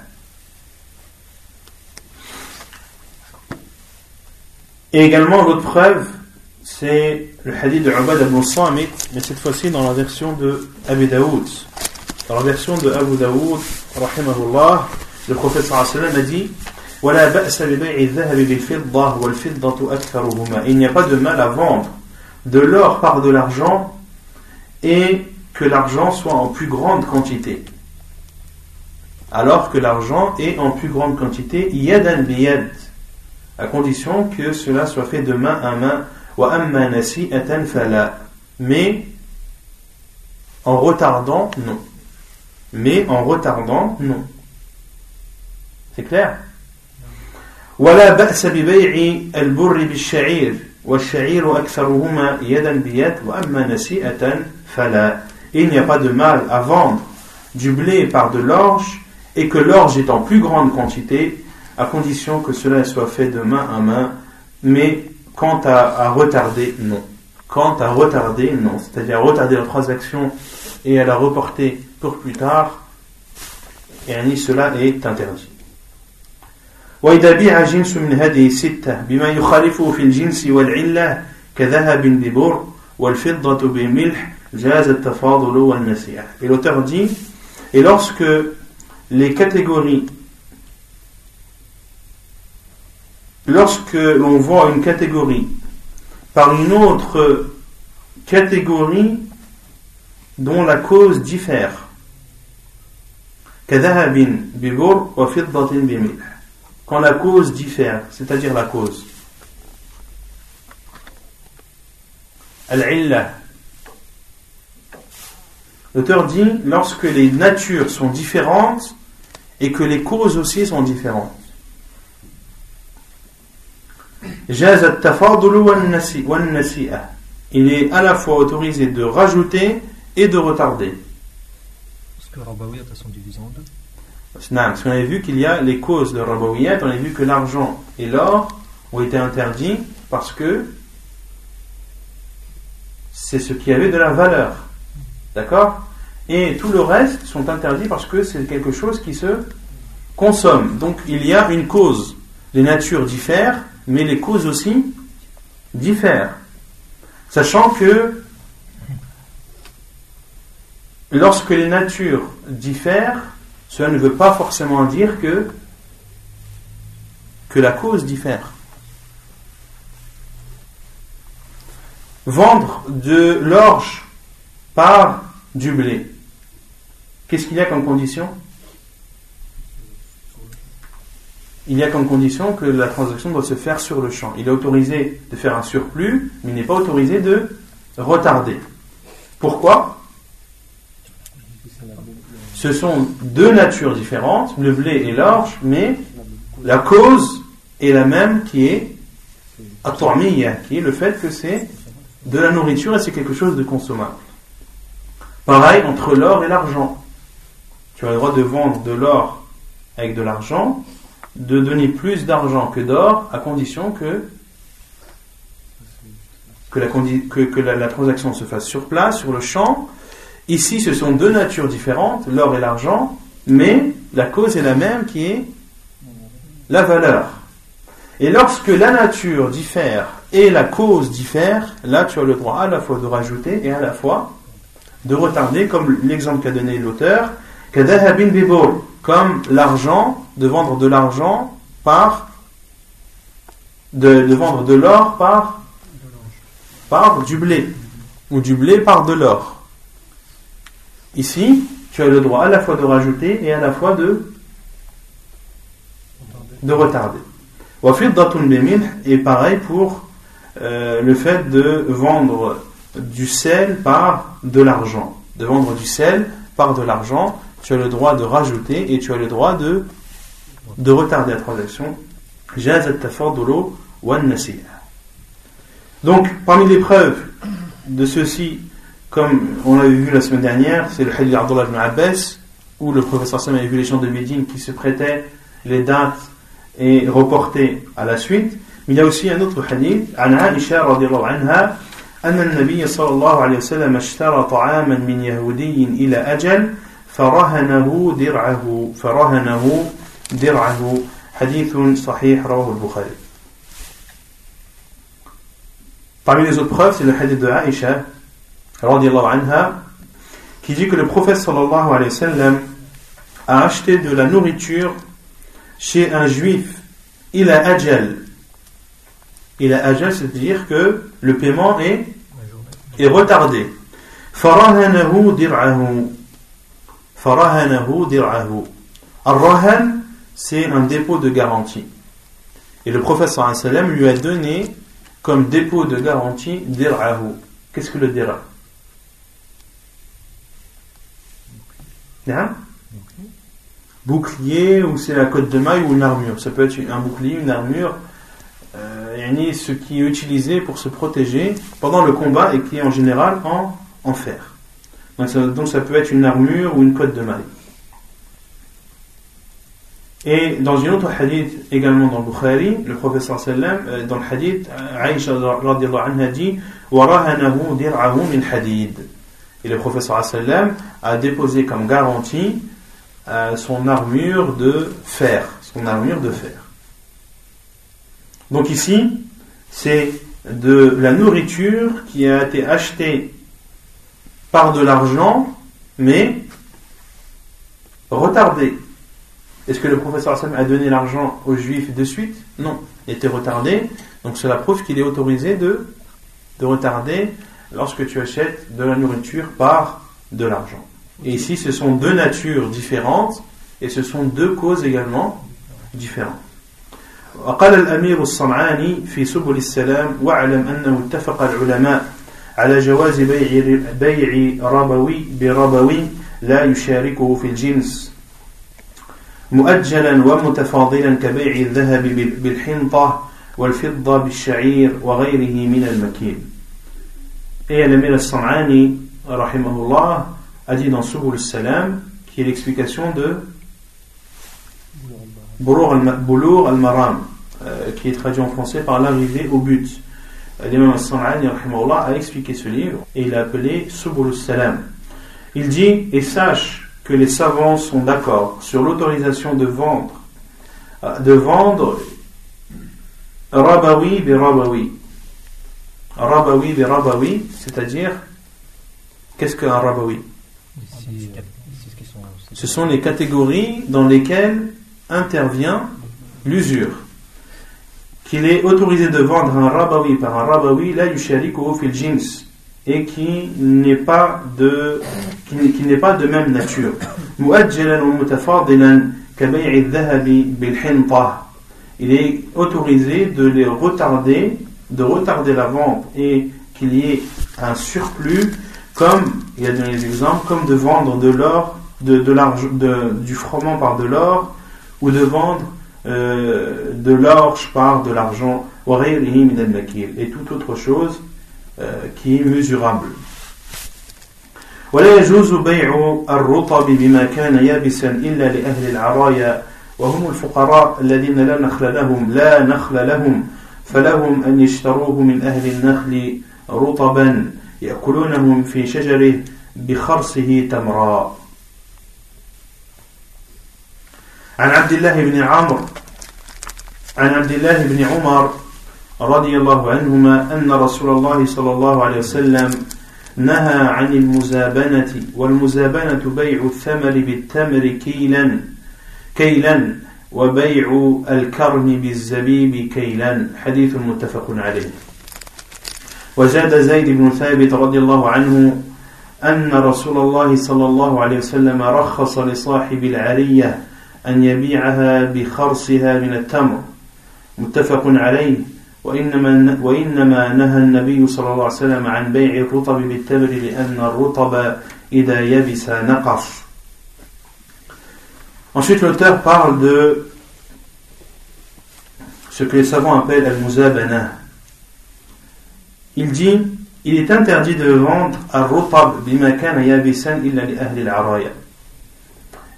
Et également, l'autre preuve, c'est le hadith de Abad ibn Samit, mais cette fois-ci dans la version de Abu Daoud. Dans la version de Abu Daoud, rahimahullah, le prophète sallallahu a dit Il n'y a pas de mal à vendre de l'or par de l'argent et que l'argent soit en plus grande quantité. Alors que l'argent est en plus grande quantité, yadan biyad, à condition que cela soit fait de main à main. wa amma nasi'atan fala. Mais en retardant, non. Mais en retardant, non. C'est clair? ولا بأس ببيع البر بالشعير il n'y a pas de mal à vendre du blé par de l'orge et que l'orge est en plus grande quantité à condition que cela soit fait de main à main mais quant à, retarder non quant à retarder non c'est-à-dire retarder la transaction et à la reporter pour plus tard et cela est interdit وإذا بيع جنس من هذه الستة بما يخالفه في الجنس والعلة كذهب ببر والفضة بملح جاز التفاضل والنسيئة. Et l'auteur dit, et lorsque les catégories lorsque l'on voit une catégorie par une autre catégorie dont la cause diffère, quand la cause diffère, c'est-à-dire la cause. L'auteur dit lorsque les natures sont différentes et que les causes aussi sont différentes. Il est à la fois autorisé de rajouter et de retarder. Parce que Rabawiyat sont divisés en deux. Parce qu'on avait vu qu'il y a les causes de Rabawiyat, on a vu que l'argent et l'or ont été interdits parce que c'est ce qui avait de la valeur. D'accord? Et tout le reste sont interdits parce que c'est quelque chose qui se consomme. Donc il y a une cause. Les natures diffèrent, mais les causes aussi diffèrent. Sachant que lorsque les natures diffèrent, cela ne veut pas forcément dire que, la cause diffère. Vendre de l'orge par du blé. Qu'est-ce qu'il y a comme condition? Il y a comme condition que la transaction doit se faire sur le champ. Il est autorisé de faire un surplus, mais il n'est pas autorisé de retarder. Pourquoi? Ce sont deux natures différentes, le blé et l'orge, mais la cause est la même qui est qui est le fait que c'est de la nourriture et c'est quelque chose de consommable. Pareil entre l'or et l'argent. Tu as le droit de vendre de l'or avec de l'argent, de donner plus d'argent que d'or, à condition que, que, la, que la transaction se fasse sur place, sur le champ, Ici, ce sont deux natures différentes, l'or et l'argent, mais la cause est la même qui est la valeur. Et lorsque la nature diffère et la cause diffère, là tu as le droit à la fois de rajouter et à la fois de retarder, comme l'exemple qu'a donné l'auteur, comme l'argent, de vendre de l'argent par de, vendre de l'or par, par du blé, ou du blé par de l'or. Ici, tu as le droit à la fois de rajouter et à la fois de, de retarder. Et pareil pour euh, le fait de vendre du sel par de l'argent. De vendre du sel par de l'argent, tu as le droit de rajouter et tu as le droit de, de retarder la transaction. Donc, parmi les preuves de ceci, comme on l'avait vu la semaine dernière, c'est le hadith d'Abdullah ibn Abbas, où le professeur Sam avait vu les gens de Médine qui se prêtaient les dates et reportaient à la suite. Mais il y a aussi un autre hadith, عن عائشة رضي الله عنها أن النبي صلى الله عليه وسلم اشترى طعاما من يهودي إلى أجل فرهنه درعه فرهنه درعه حديث صحيح رواه البخاري. Parmi les autres preuves, c'est le hadith de Aïcha anha, qui dit que le prophète sallallahu alayhi wa sallam a acheté de la nourriture chez un juif. Il a ajal. Il a ajal, c'est-à-dire que le paiement est, est retardé. Farahanahu dir'ahu. Farahanahu dir'ahu. Ar-rahan, c'est un dépôt de garantie. Et le prophète sallam lui a donné comme dépôt de garantie dir'ahu. Qu'est-ce que le dira? Bouclier ou c'est la côte de maille ou une armure. Ça peut être un bouclier, une armure. Euh, ce qui est utilisé pour se protéger pendant le combat et qui est en général en fer. Donc ça, peut être une armure ou une côte de maille. Et dans une autre hadith, également dans Bukhari, le professeur sallam, euh, dans le hadith, Aïcha anha dit وَرَهَنَهُ دِرْعَهُ مِنْ hadid. Et le professeur sallam a déposé comme garantie euh, son armure de fer, son armure de fer. Donc ici, c'est de la nourriture qui a été achetée par de l'argent, mais retardée. Est-ce que le professeur a donné l'argent aux juifs de suite Non, il était retardé. Donc cela prouve qu'il est autorisé de, de retarder lorsque tu achètes de la nourriture par de l'argent. Et ici, ce sont deux natures différentes et ce sont deux causes également différentes. وقال الأمير الصنعاني في سبل السلام واعلم أنه اتفق العلماء على جواز بيع بيع ربوي بربوي لا يشاركه في الجنس مؤجلا ومتفاضلا كبيع الذهب بالحنطة والفضة بالشعير وغيره من المكين أي الأمير الصنعاني رحمه الله أدي سبل السلام كي l'explication de بلوغ المرام euh, qui est traduit en français par l'arrivée. L'imam rahimahullah, a expliqué ce livre et il l'a appelé Subul al-Salam. Il dit, et sache que les savants sont d'accord sur l'autorisation de vendre, de vendre Rabawi bi Rabawi. Rabawi bi Rabawi, c'est-à-dire, qu'est-ce qu'un Rabawi? Ce sont les catégories dans lesquelles intervient l'usure qu'il est autorisé de vendre un rabawi par un rabawi, la yushariku fil jins, et qui n'est pas de qui, qui n'est pas de même nature. Il est autorisé de les retarder, de retarder la vente et qu'il y ait un surplus, comme il y a donné des exemples, comme de vendre de l'or, de, de, de, du froment par de l'or, ou de vendre euh, de l'orge par de l'argent, et toute autre chose euh, qui est mesurable. ولا يجوز بيع الرطب بما كان يابسا إلا لأهل العرايا وهم الفقراء الذين لا نخل لهم. لا نخل لهم. فلهم أن يشتروه من أهل النخل رطبا يأكلونه في شجره بخرصه تمرا. عن عبد الله بن عمرو عن عبد الله بن عمر رضي الله عنهما أن رسول الله صلى الله عليه وسلم نهى عن المزابنة والمزابنة بيع الثمر بالتمر كيلا كيلا وبيع الكرم بالزبيب كيلا. حديث متفق عليه. وزاد زيد بن ثابت رضي الله عنه أن رسول الله صلى الله عليه وسلم رخص لصاحب العرية أن يبيعها بخرصها من التمر متفق عليه وإنما, وإنما نهى النبي صلى الله عليه وسلم عن بيع الرطب بالتمر لأن الرطب إذا يبس نقص Ensuite, l'auteur parle de ce que les savants appellent al-muzabana. Il dit il est interdit de vendre al-rutab bimakan yabisan illa li ahli al-araya.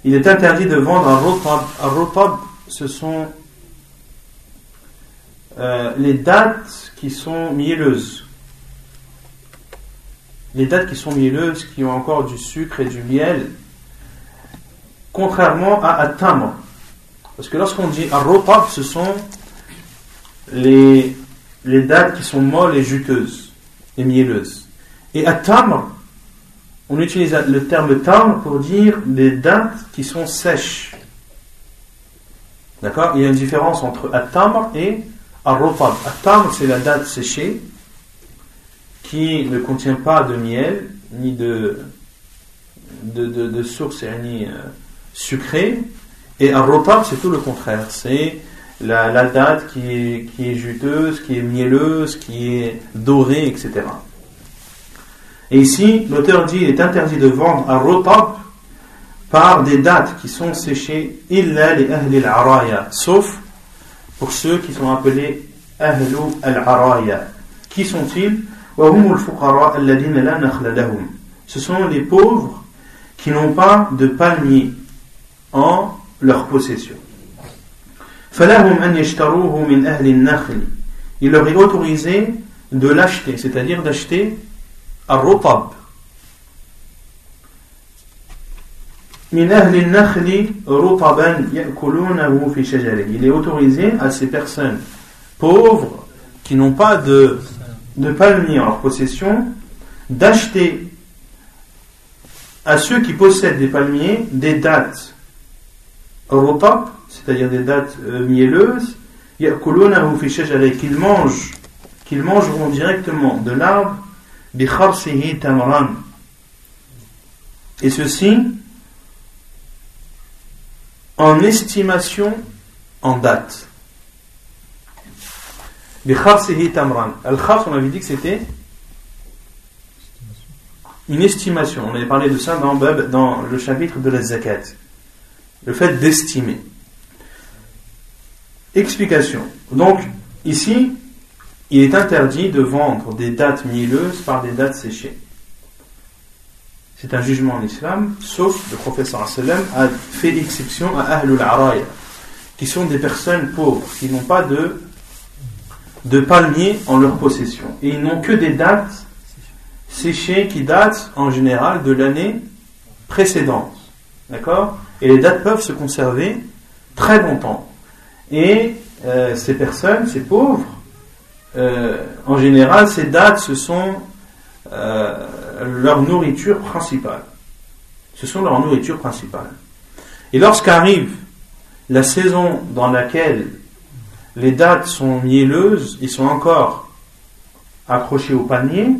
Il est interdit de vendre al-rutab. Al-rutab, ce sont euh, les dates qui sont mielleuses. Les dates qui sont mielleuses, qui ont encore du sucre et du miel, contrairement à At-Tamr. Parce que lorsqu'on dit Ar-Rotab, ce sont les, les dates qui sont molles et juteuses et mielleuses. Et At-Tamr, on utilise le terme Tamr pour dire des dates qui sont sèches. D'accord? Il y a une différence entre At-Tamr et Ar-Rotab. C'est la date séchée qui ne contient pas de miel, ni de, de, source, ni. Euh, sucré, et repas, c'est tout le contraire. C'est la, date qui est juteuse, qui est mielleuse, qui est dorée, etc. Et ici, l'auteur dit il est interdit de vendre un repas par des dates qui sont séchées, illa li ahli al-araya, sauf pour ceux qui sont appelés ahlu al-araya. Qui sont-ils? Ce sont les pauvres qui n'ont pas de palmier en leur possession. Il leur est autorisé de l'acheter, c'est-à-dire d'acheter Il est autorisé à ces personnes pauvres qui n'ont pas de, de palmier en leur possession d'acheter à ceux qui possèdent des palmiers des dates. Rotab, c'est-à-dire des dates euh, mielleuses, qu'ils mangent, qu'ils mangeront directement de l'arbre. Et ceci en estimation en date. tamran. Al-khars, on avait dit que c'était une estimation. On avait parlé de ça dans, dans le chapitre de la zakat. Le fait d'estimer. Explication. Donc, ici, il est interdit de vendre des dates mielleuses par des dates séchées. C'est un jugement en islam, sauf le professeur sallam a fait exception à Ahlul Araya, qui sont des personnes pauvres, qui n'ont pas de, de palmiers en leur possession. Et ils n'ont que des dates séchées qui datent en général de l'année précédente. D'accord? Et les dates peuvent se conserver très longtemps. Et euh, ces personnes, ces pauvres, euh, en général, ces dates, ce sont euh, leur nourriture principale. Ce sont leur nourriture principale. Et lorsqu'arrive la saison dans laquelle les dates sont mielleuses, ils sont encore accrochés au panier,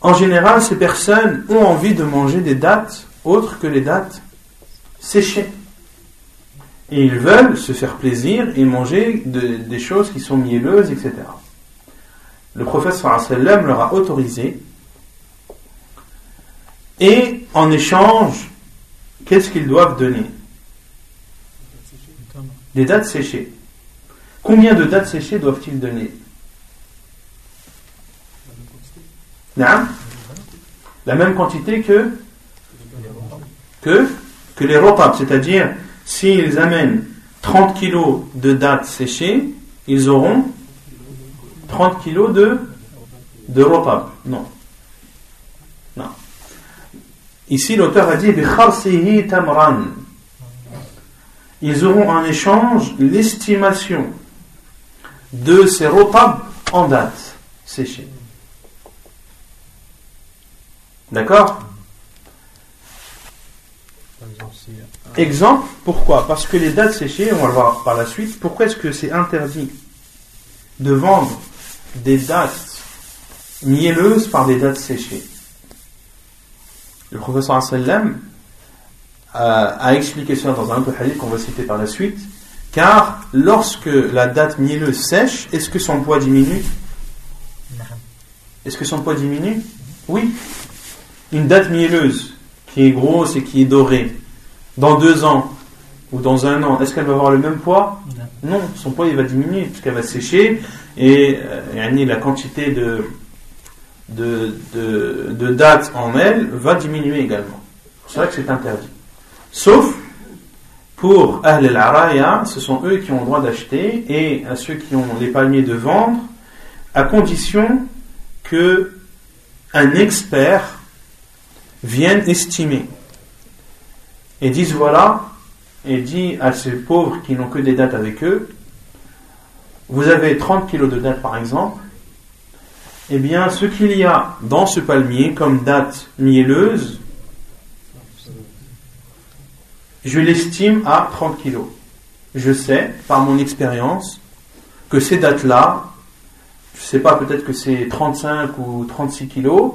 en général, ces personnes ont envie de manger des dates autres que les dates séchées. Et ils veulent se faire plaisir et manger des choses qui sont mielleuses, etc. Le sallam leur a autorisé. Et en échange, qu'est-ce qu'ils doivent donner? Des dates séchées. Combien de dates séchées doivent-ils donner? La même quantité que que, que les repas, c'est-à-dire S'ils amènent 30 kilos de dattes séchées, ils auront 30 kilos de, de. Non. Non. Ici, l'auteur a dit tamran. Ils auront en échange l'estimation de ces repas en date séchées. D'accord? Exemple, pourquoi? Parce que les dates séchées, on va le voir par la suite, pourquoi est-ce que c'est interdit de vendre des dates mielleuses par des dates séchées? Le professeur a, expliqué ça dans un autre hadith qu'on va citer par la suite, car lorsque la date mielleuse sèche, est-ce que son poids diminue? Est-ce que son poids diminue? Oui. Une date mielleuse qui est grosse et qui est dorée, dans deux ans ou dans un an, est-ce qu'elle va avoir le même poids? Non. son poids il va diminuer puisqu'elle va sécher et euh, la quantité de, de, de, dates en elle va diminuer également. C'est vrai que c'est interdit. Sauf pour Ahl al-Araya, ce sont eux qui ont le droit d'acheter et à ceux qui ont les palmiers de vendre, à condition que un expert vienne estimer et disent voilà, et dit à ces pauvres qui n'ont que des dates avec eux, vous avez 30 kilos de dates par exemple, eh bien ce qu'il y a dans ce palmier comme date mielleuse, je l'estime à 30 kilos. Je sais, par mon expérience, que ces dates-là, je ne sais pas, peut-être que c'est 35 ou 36 kilos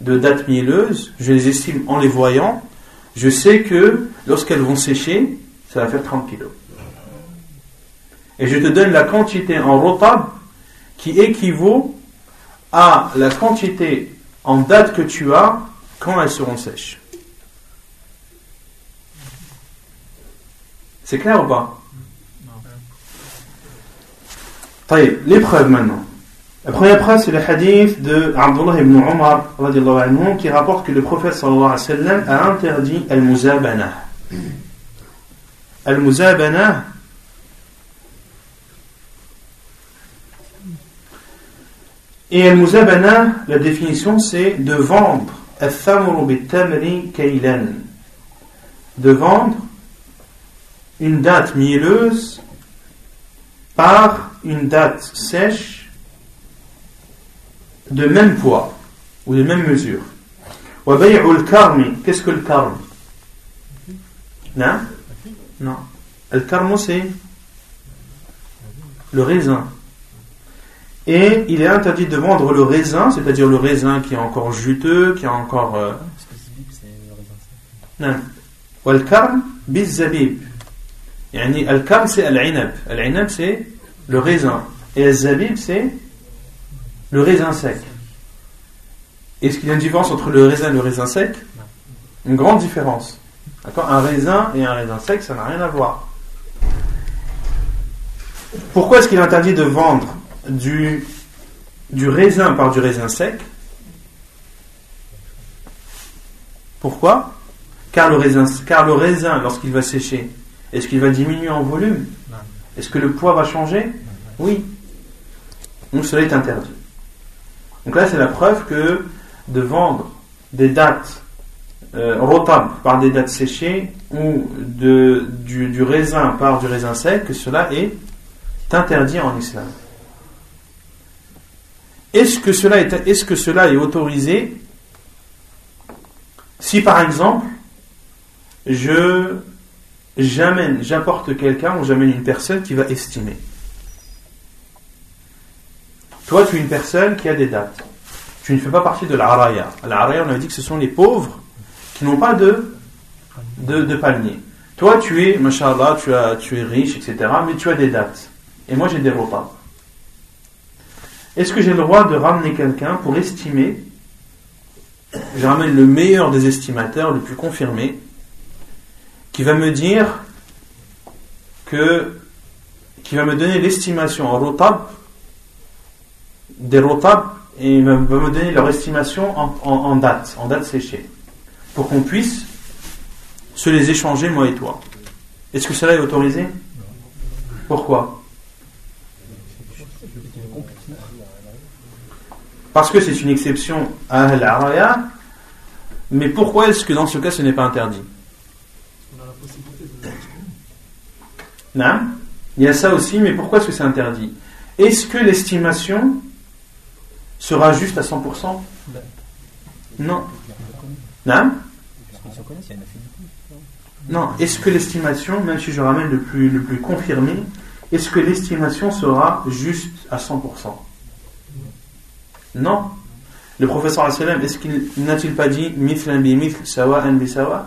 de dates mielleuses, je les estime en les voyant, je sais que lorsqu'elles vont sécher, ça va faire 30 kilos. Et je te donne la quantité en rotab qui équivaut à la quantité en date que tu as quand elles seront sèches. C'est clair ou pas? L'épreuve maintenant. La première preuve, c'est le hadith de Abdullah ibn Umar anhu, qui rapporte que le prophète sallallahu alayhi wa sallam a interdit al-muzabana. Al-muzabana, et al-muzabana, la définition c'est de vendre de vendre une date mielleuse par une date sèche de même poids ou de même mesure. Qu'est-ce que le karm Non Non. Al-karmo, c'est le raisin. Et il est interdit de vendre le raisin, c'est-à-dire le raisin qui est encore juteux, qui est encore. Euh... Non. Al-karm, biz-zabib. Al-karm, c'est al-inab. Al-inab, c'est le raisin. Et al-zabib, c'est le raisin sec. Est-ce qu'il y a une différence entre le raisin et le raisin sec Une grande différence. Un raisin et un raisin sec, ça n'a rien à voir. Pourquoi est-ce qu'il est interdit de vendre du, du raisin par du raisin sec? Pourquoi? Car le, raisin, car le raisin, lorsqu'il va sécher, est-ce qu'il va diminuer en volume? Est-ce que le poids va changer? Oui. Donc cela est interdit. Donc là, c'est la preuve que de vendre des dates euh, rotables par des dates séchées ou du, du, raisin par du raisin sec, que cela est interdit en islam. Est-ce que cela est, autorisé si par exemple j'apporte quelqu'un ou j'amène une personne qui va estimer? Toi, tu es une personne qui a des dates. Tu ne fais pas partie de l'araya. L'araya, on a dit que ce sont les pauvres qui n'ont pas de, de, de. Toi, tu es, mashallah, tu, as, tu es riche, etc., mais tu as des dates. Et moi, j'ai des repas. Est-ce que j'ai le droit de ramener quelqu'un pour estimer? Je ramène le meilleur des estimateurs, le plus confirmé, qui va me dire que qui va me donner l'estimation en rotab des rotab et va me donner leur estimation en, date, en date séchée, pour qu'on puisse se les échanger moi et toi. Est-ce que cela est autorisé? Pourquoi? Parce que c'est une exception à l'araya, mais pourquoi est-ce que dans ce cas ce n'est pas interdit? Non. Il y a ça aussi, mais pourquoi est-ce que c'est interdit? Est-ce que l'estimation sera juste à 100% Non. Non Non. Est-ce que l'estimation, même si je ramène le plus, le plus confirmé, est-ce que l'estimation sera juste à 100% Non. Le professeur est-ce qu'il n'a-t-il pas dit bi sawa'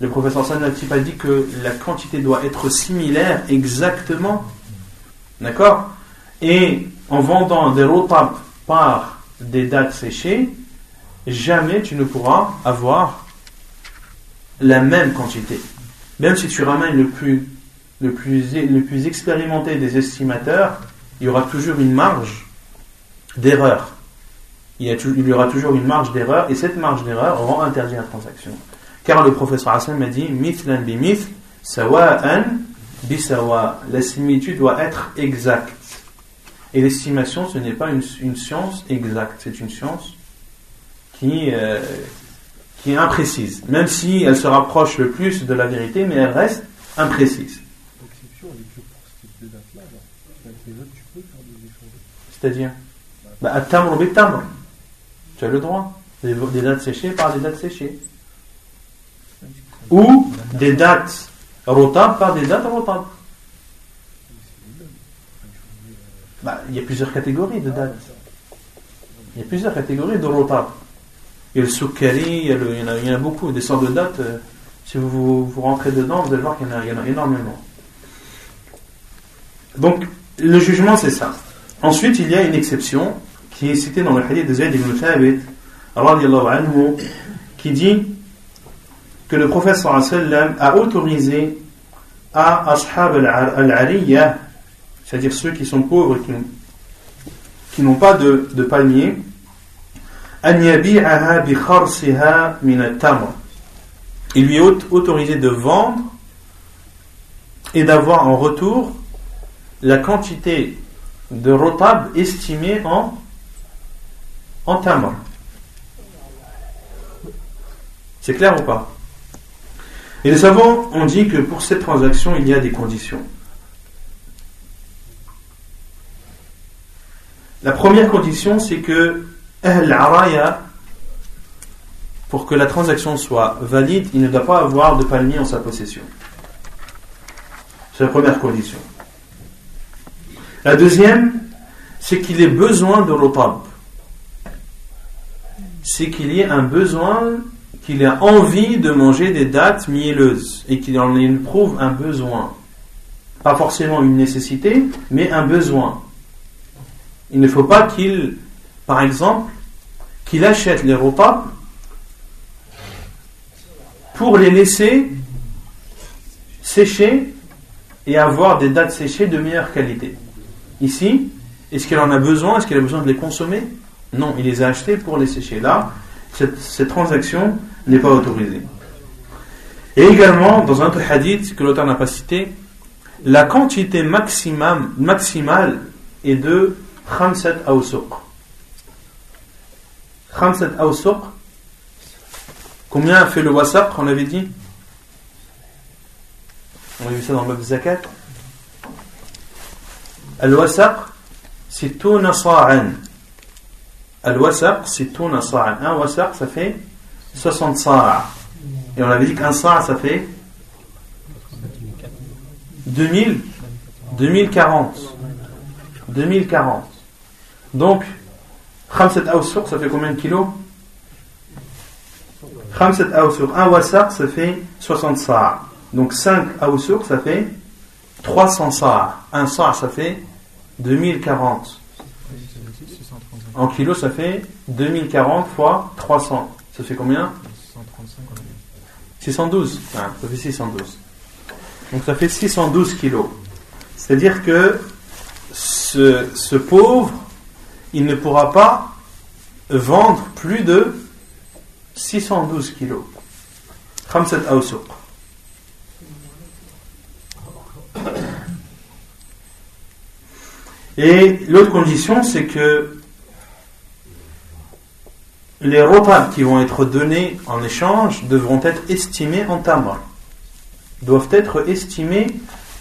Le professeur n'a-t-il pas dit que la quantité doit être similaire exactement? D'accord? Et en vendant des rotab par des dates séchées, jamais tu ne pourras avoir la même quantité. Même si tu ramènes le plus, expérimenté des estimateurs, il y aura toujours une marge d'erreur. Il, y aura toujours une marge d'erreur, et cette marge d'erreur rend interdit la transaction. Car le professeur Hassan m'a dit Mithlan bi sawa'an bi sawa. La similitude doit être exacte. Et l'estimation, ce n'est pas une, une, science exacte, c'est une science qui, euh, qui est imprécise. Même si elle se rapproche le plus de la vérité, mais elle reste imprécise. C'est-à-dire bah, Tu as le droit. Des dates séchées par des dates séchées ou des dates rotables par des dates rotables. Bah, il y a plusieurs catégories de dates. Il y a plusieurs catégories de rotables. Il y a le soukari, il, y, en a, beaucoup, des sortes de dates. Euh, si vous, vous, rentrez dedans, vous allez voir qu'il y, en a énormément. Donc, le jugement, c'est ça. Ensuite, il y a une exception qui est citée dans le hadith de Zayd ibn Thabit, qui dit que le prophète sallam a autorisé à ashab al-ariya, c'est-à-dire ceux qui sont pauvres et qui n'ont pas de, de palmier, il lui est autorisé de vendre et d'avoir en retour la quantité de rotab estimée en, en. C'est clair ou pas? Et les savants ont dit que pour cette transaction, il y a des conditions. La première condition, c'est que Araya pour que la transaction soit valide, il ne doit pas avoir de palmier en sa possession. C'est la première condition. La deuxième, c'est qu'il ait besoin de rotab. C'est qu'il y ait un besoin, qu'il ait envie de manger des dates mielleuses et qu'il en éprouve un besoin. Pas forcément une nécessité, mais un besoin. Il ne faut pas qu'il, par exemple, qu'il achète les repas pour les laisser sécher et avoir des dates séchées de meilleure qualité. Ici, est-ce qu'il en a besoin? Est-ce qu'il a besoin de les consommer? Non, il les a achetés pour les sécher. Là, cette, transaction n'est pas autorisée. Et également, dans un autre hadith que l'auteur n'a pas cité, la quantité maximum, maximale est de khamsat awsuq. Khamsat awsuq, combien a fait le wasaq, on avait dit On a vu ça dans le zakat. Al-wasaq, c'est tout. Al-wasaq, c'est tout. Un wasaq, ça fait 60 sa'a. Et on avait dit qu'un sa'a, ça fait 2000, 2040. 2040. Donc, Khamset Awsur, ça fait combien de kilos Khamset Awsur, un wasaq, ça fait 60 sa'a. Donc 5 Awsur, ça fait 300 sa'a. Un sa'a, ça fait 2040. En kilos, ça fait 2040 fois 300. Ça fait combien 612. Ah, ça fait 612. Donc ça fait 612 kilos. C'est-à-dire que ce, pauvre, il ne pourra pas vendre plus de 612 kilos. Et l'autre condition, c'est que les repas qui vont être donnés en échange devront être estimés en tamar doivent être estimés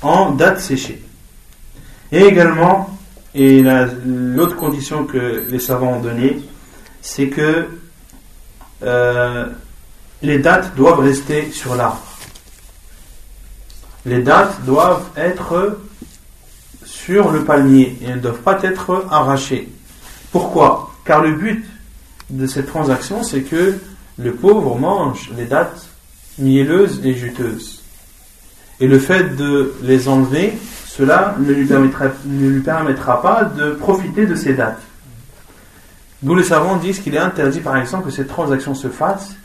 en date séchée. Et également, et l'autre condition que les savants ont donnée, c'est que euh, les dates doivent rester sur l'arbre. Les dates doivent être sur le palmier et ne doivent pas être arrachées. Pourquoi? Car le but de cette transaction, c'est que le pauvre mange les dates mielleuses et juteuses. Et le fait de les enlever, cela ne lui permettra, pas de profiter de ces dates. Nous les savants disent qu'il est interdit par exemple que cette transaction se fasse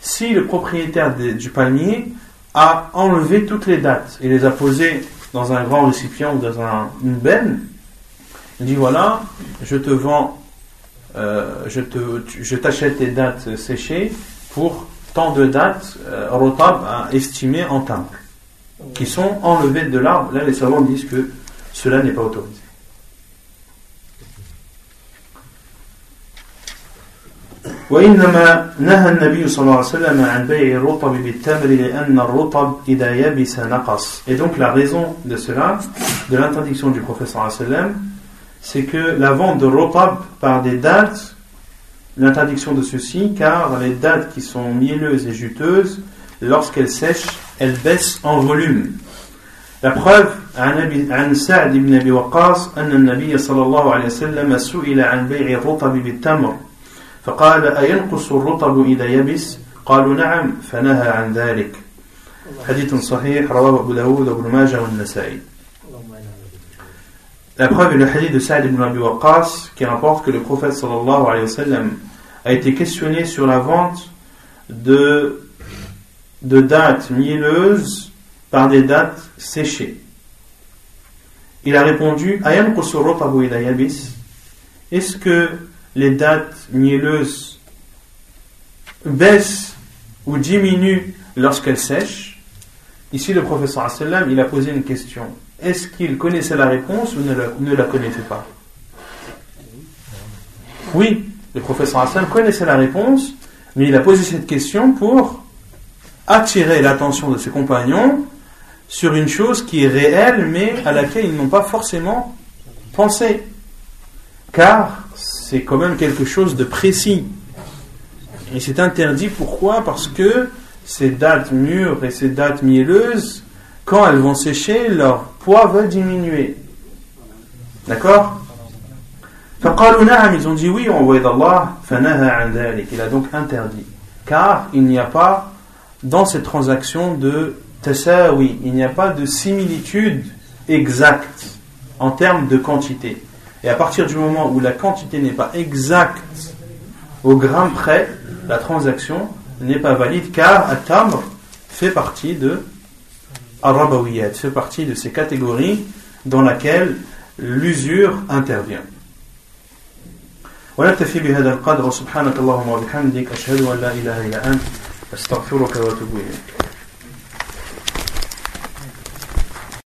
si le propriétaire du palmier a enlevé toutes les dates et les a posées dans un grand récipient ou dans une benne. Il dit voilà, je te vends, euh, je, te, je t'achète tes dates séchées pour tant de dates euh, rotab estimées en temple qui sont enlevés de l'arbre, là les savants disent que cela n'est pas autorisé. وإنما نهى النبي صلى الله عليه وسلم عن بيع الرطب بالتمر لأن الرطب إذا يبس نقص. Et donc la raison de cela, de l'interdiction du prophète صلى الله عليه وسلم, c'est que la vente de rotab par des dates, l'interdiction de ceci, car les dates qui sont mielleuses et juteuses, lorsqu'elles sèchent, elles baissent en volume. La preuve, عن سعد بن أبي وقاص أن النبي صلى الله عليه وسلم سئل عن بيع الرطب بالتمر فقال أينقص الرطب إذا يبس قالوا نعم فنهى عن ذلك حديث صحيح رواه أبو داود وابن ماجه والنسائي La preuve est le hadith de Sa'd ibn Abi Waqqas qui rapporte que le prophète sallallahu alayhi wa sallam a été questionné sur la vente de de dates mielleuses par des dates séchées. Il a répondu Est-ce que les dates mielleuses baissent ou diminuent lorsqu'elles sèchent? Ici, le professeur il a posé une question. Est-ce qu'il connaissait la réponse ou ne la, connaissait pas? Oui, le professeur connaissait la réponse, mais il a posé cette question pour attirer l'attention de ses compagnons sur une chose qui est réelle mais à laquelle ils n'ont pas forcément pensé. Car c'est quand même quelque chose de précis. Et c'est interdit pourquoi? Parce que ces dates mûres et ces dates mielleuses, quand elles vont sécher, leur poids va diminuer. D'accord? ils ont dit oui, envoyé d'Allah, il a donc interdit. Car il n'y a pas dans cette transaction de tasawi, il n'y a pas de similitude exacte en termes de quantité. Et à partir du moment où la quantité n'est pas exacte au gramme près, la transaction n'est pas valide car At-Tamr fait partie de Arabawiyat, fait partie de ces catégories dans laquelle l'usure intervient. ونكتفي بهذا القدر وسبحانك اللهم وبحمدك أشهد أن لا إله إلا أنت أستغفرك وأتوب إليك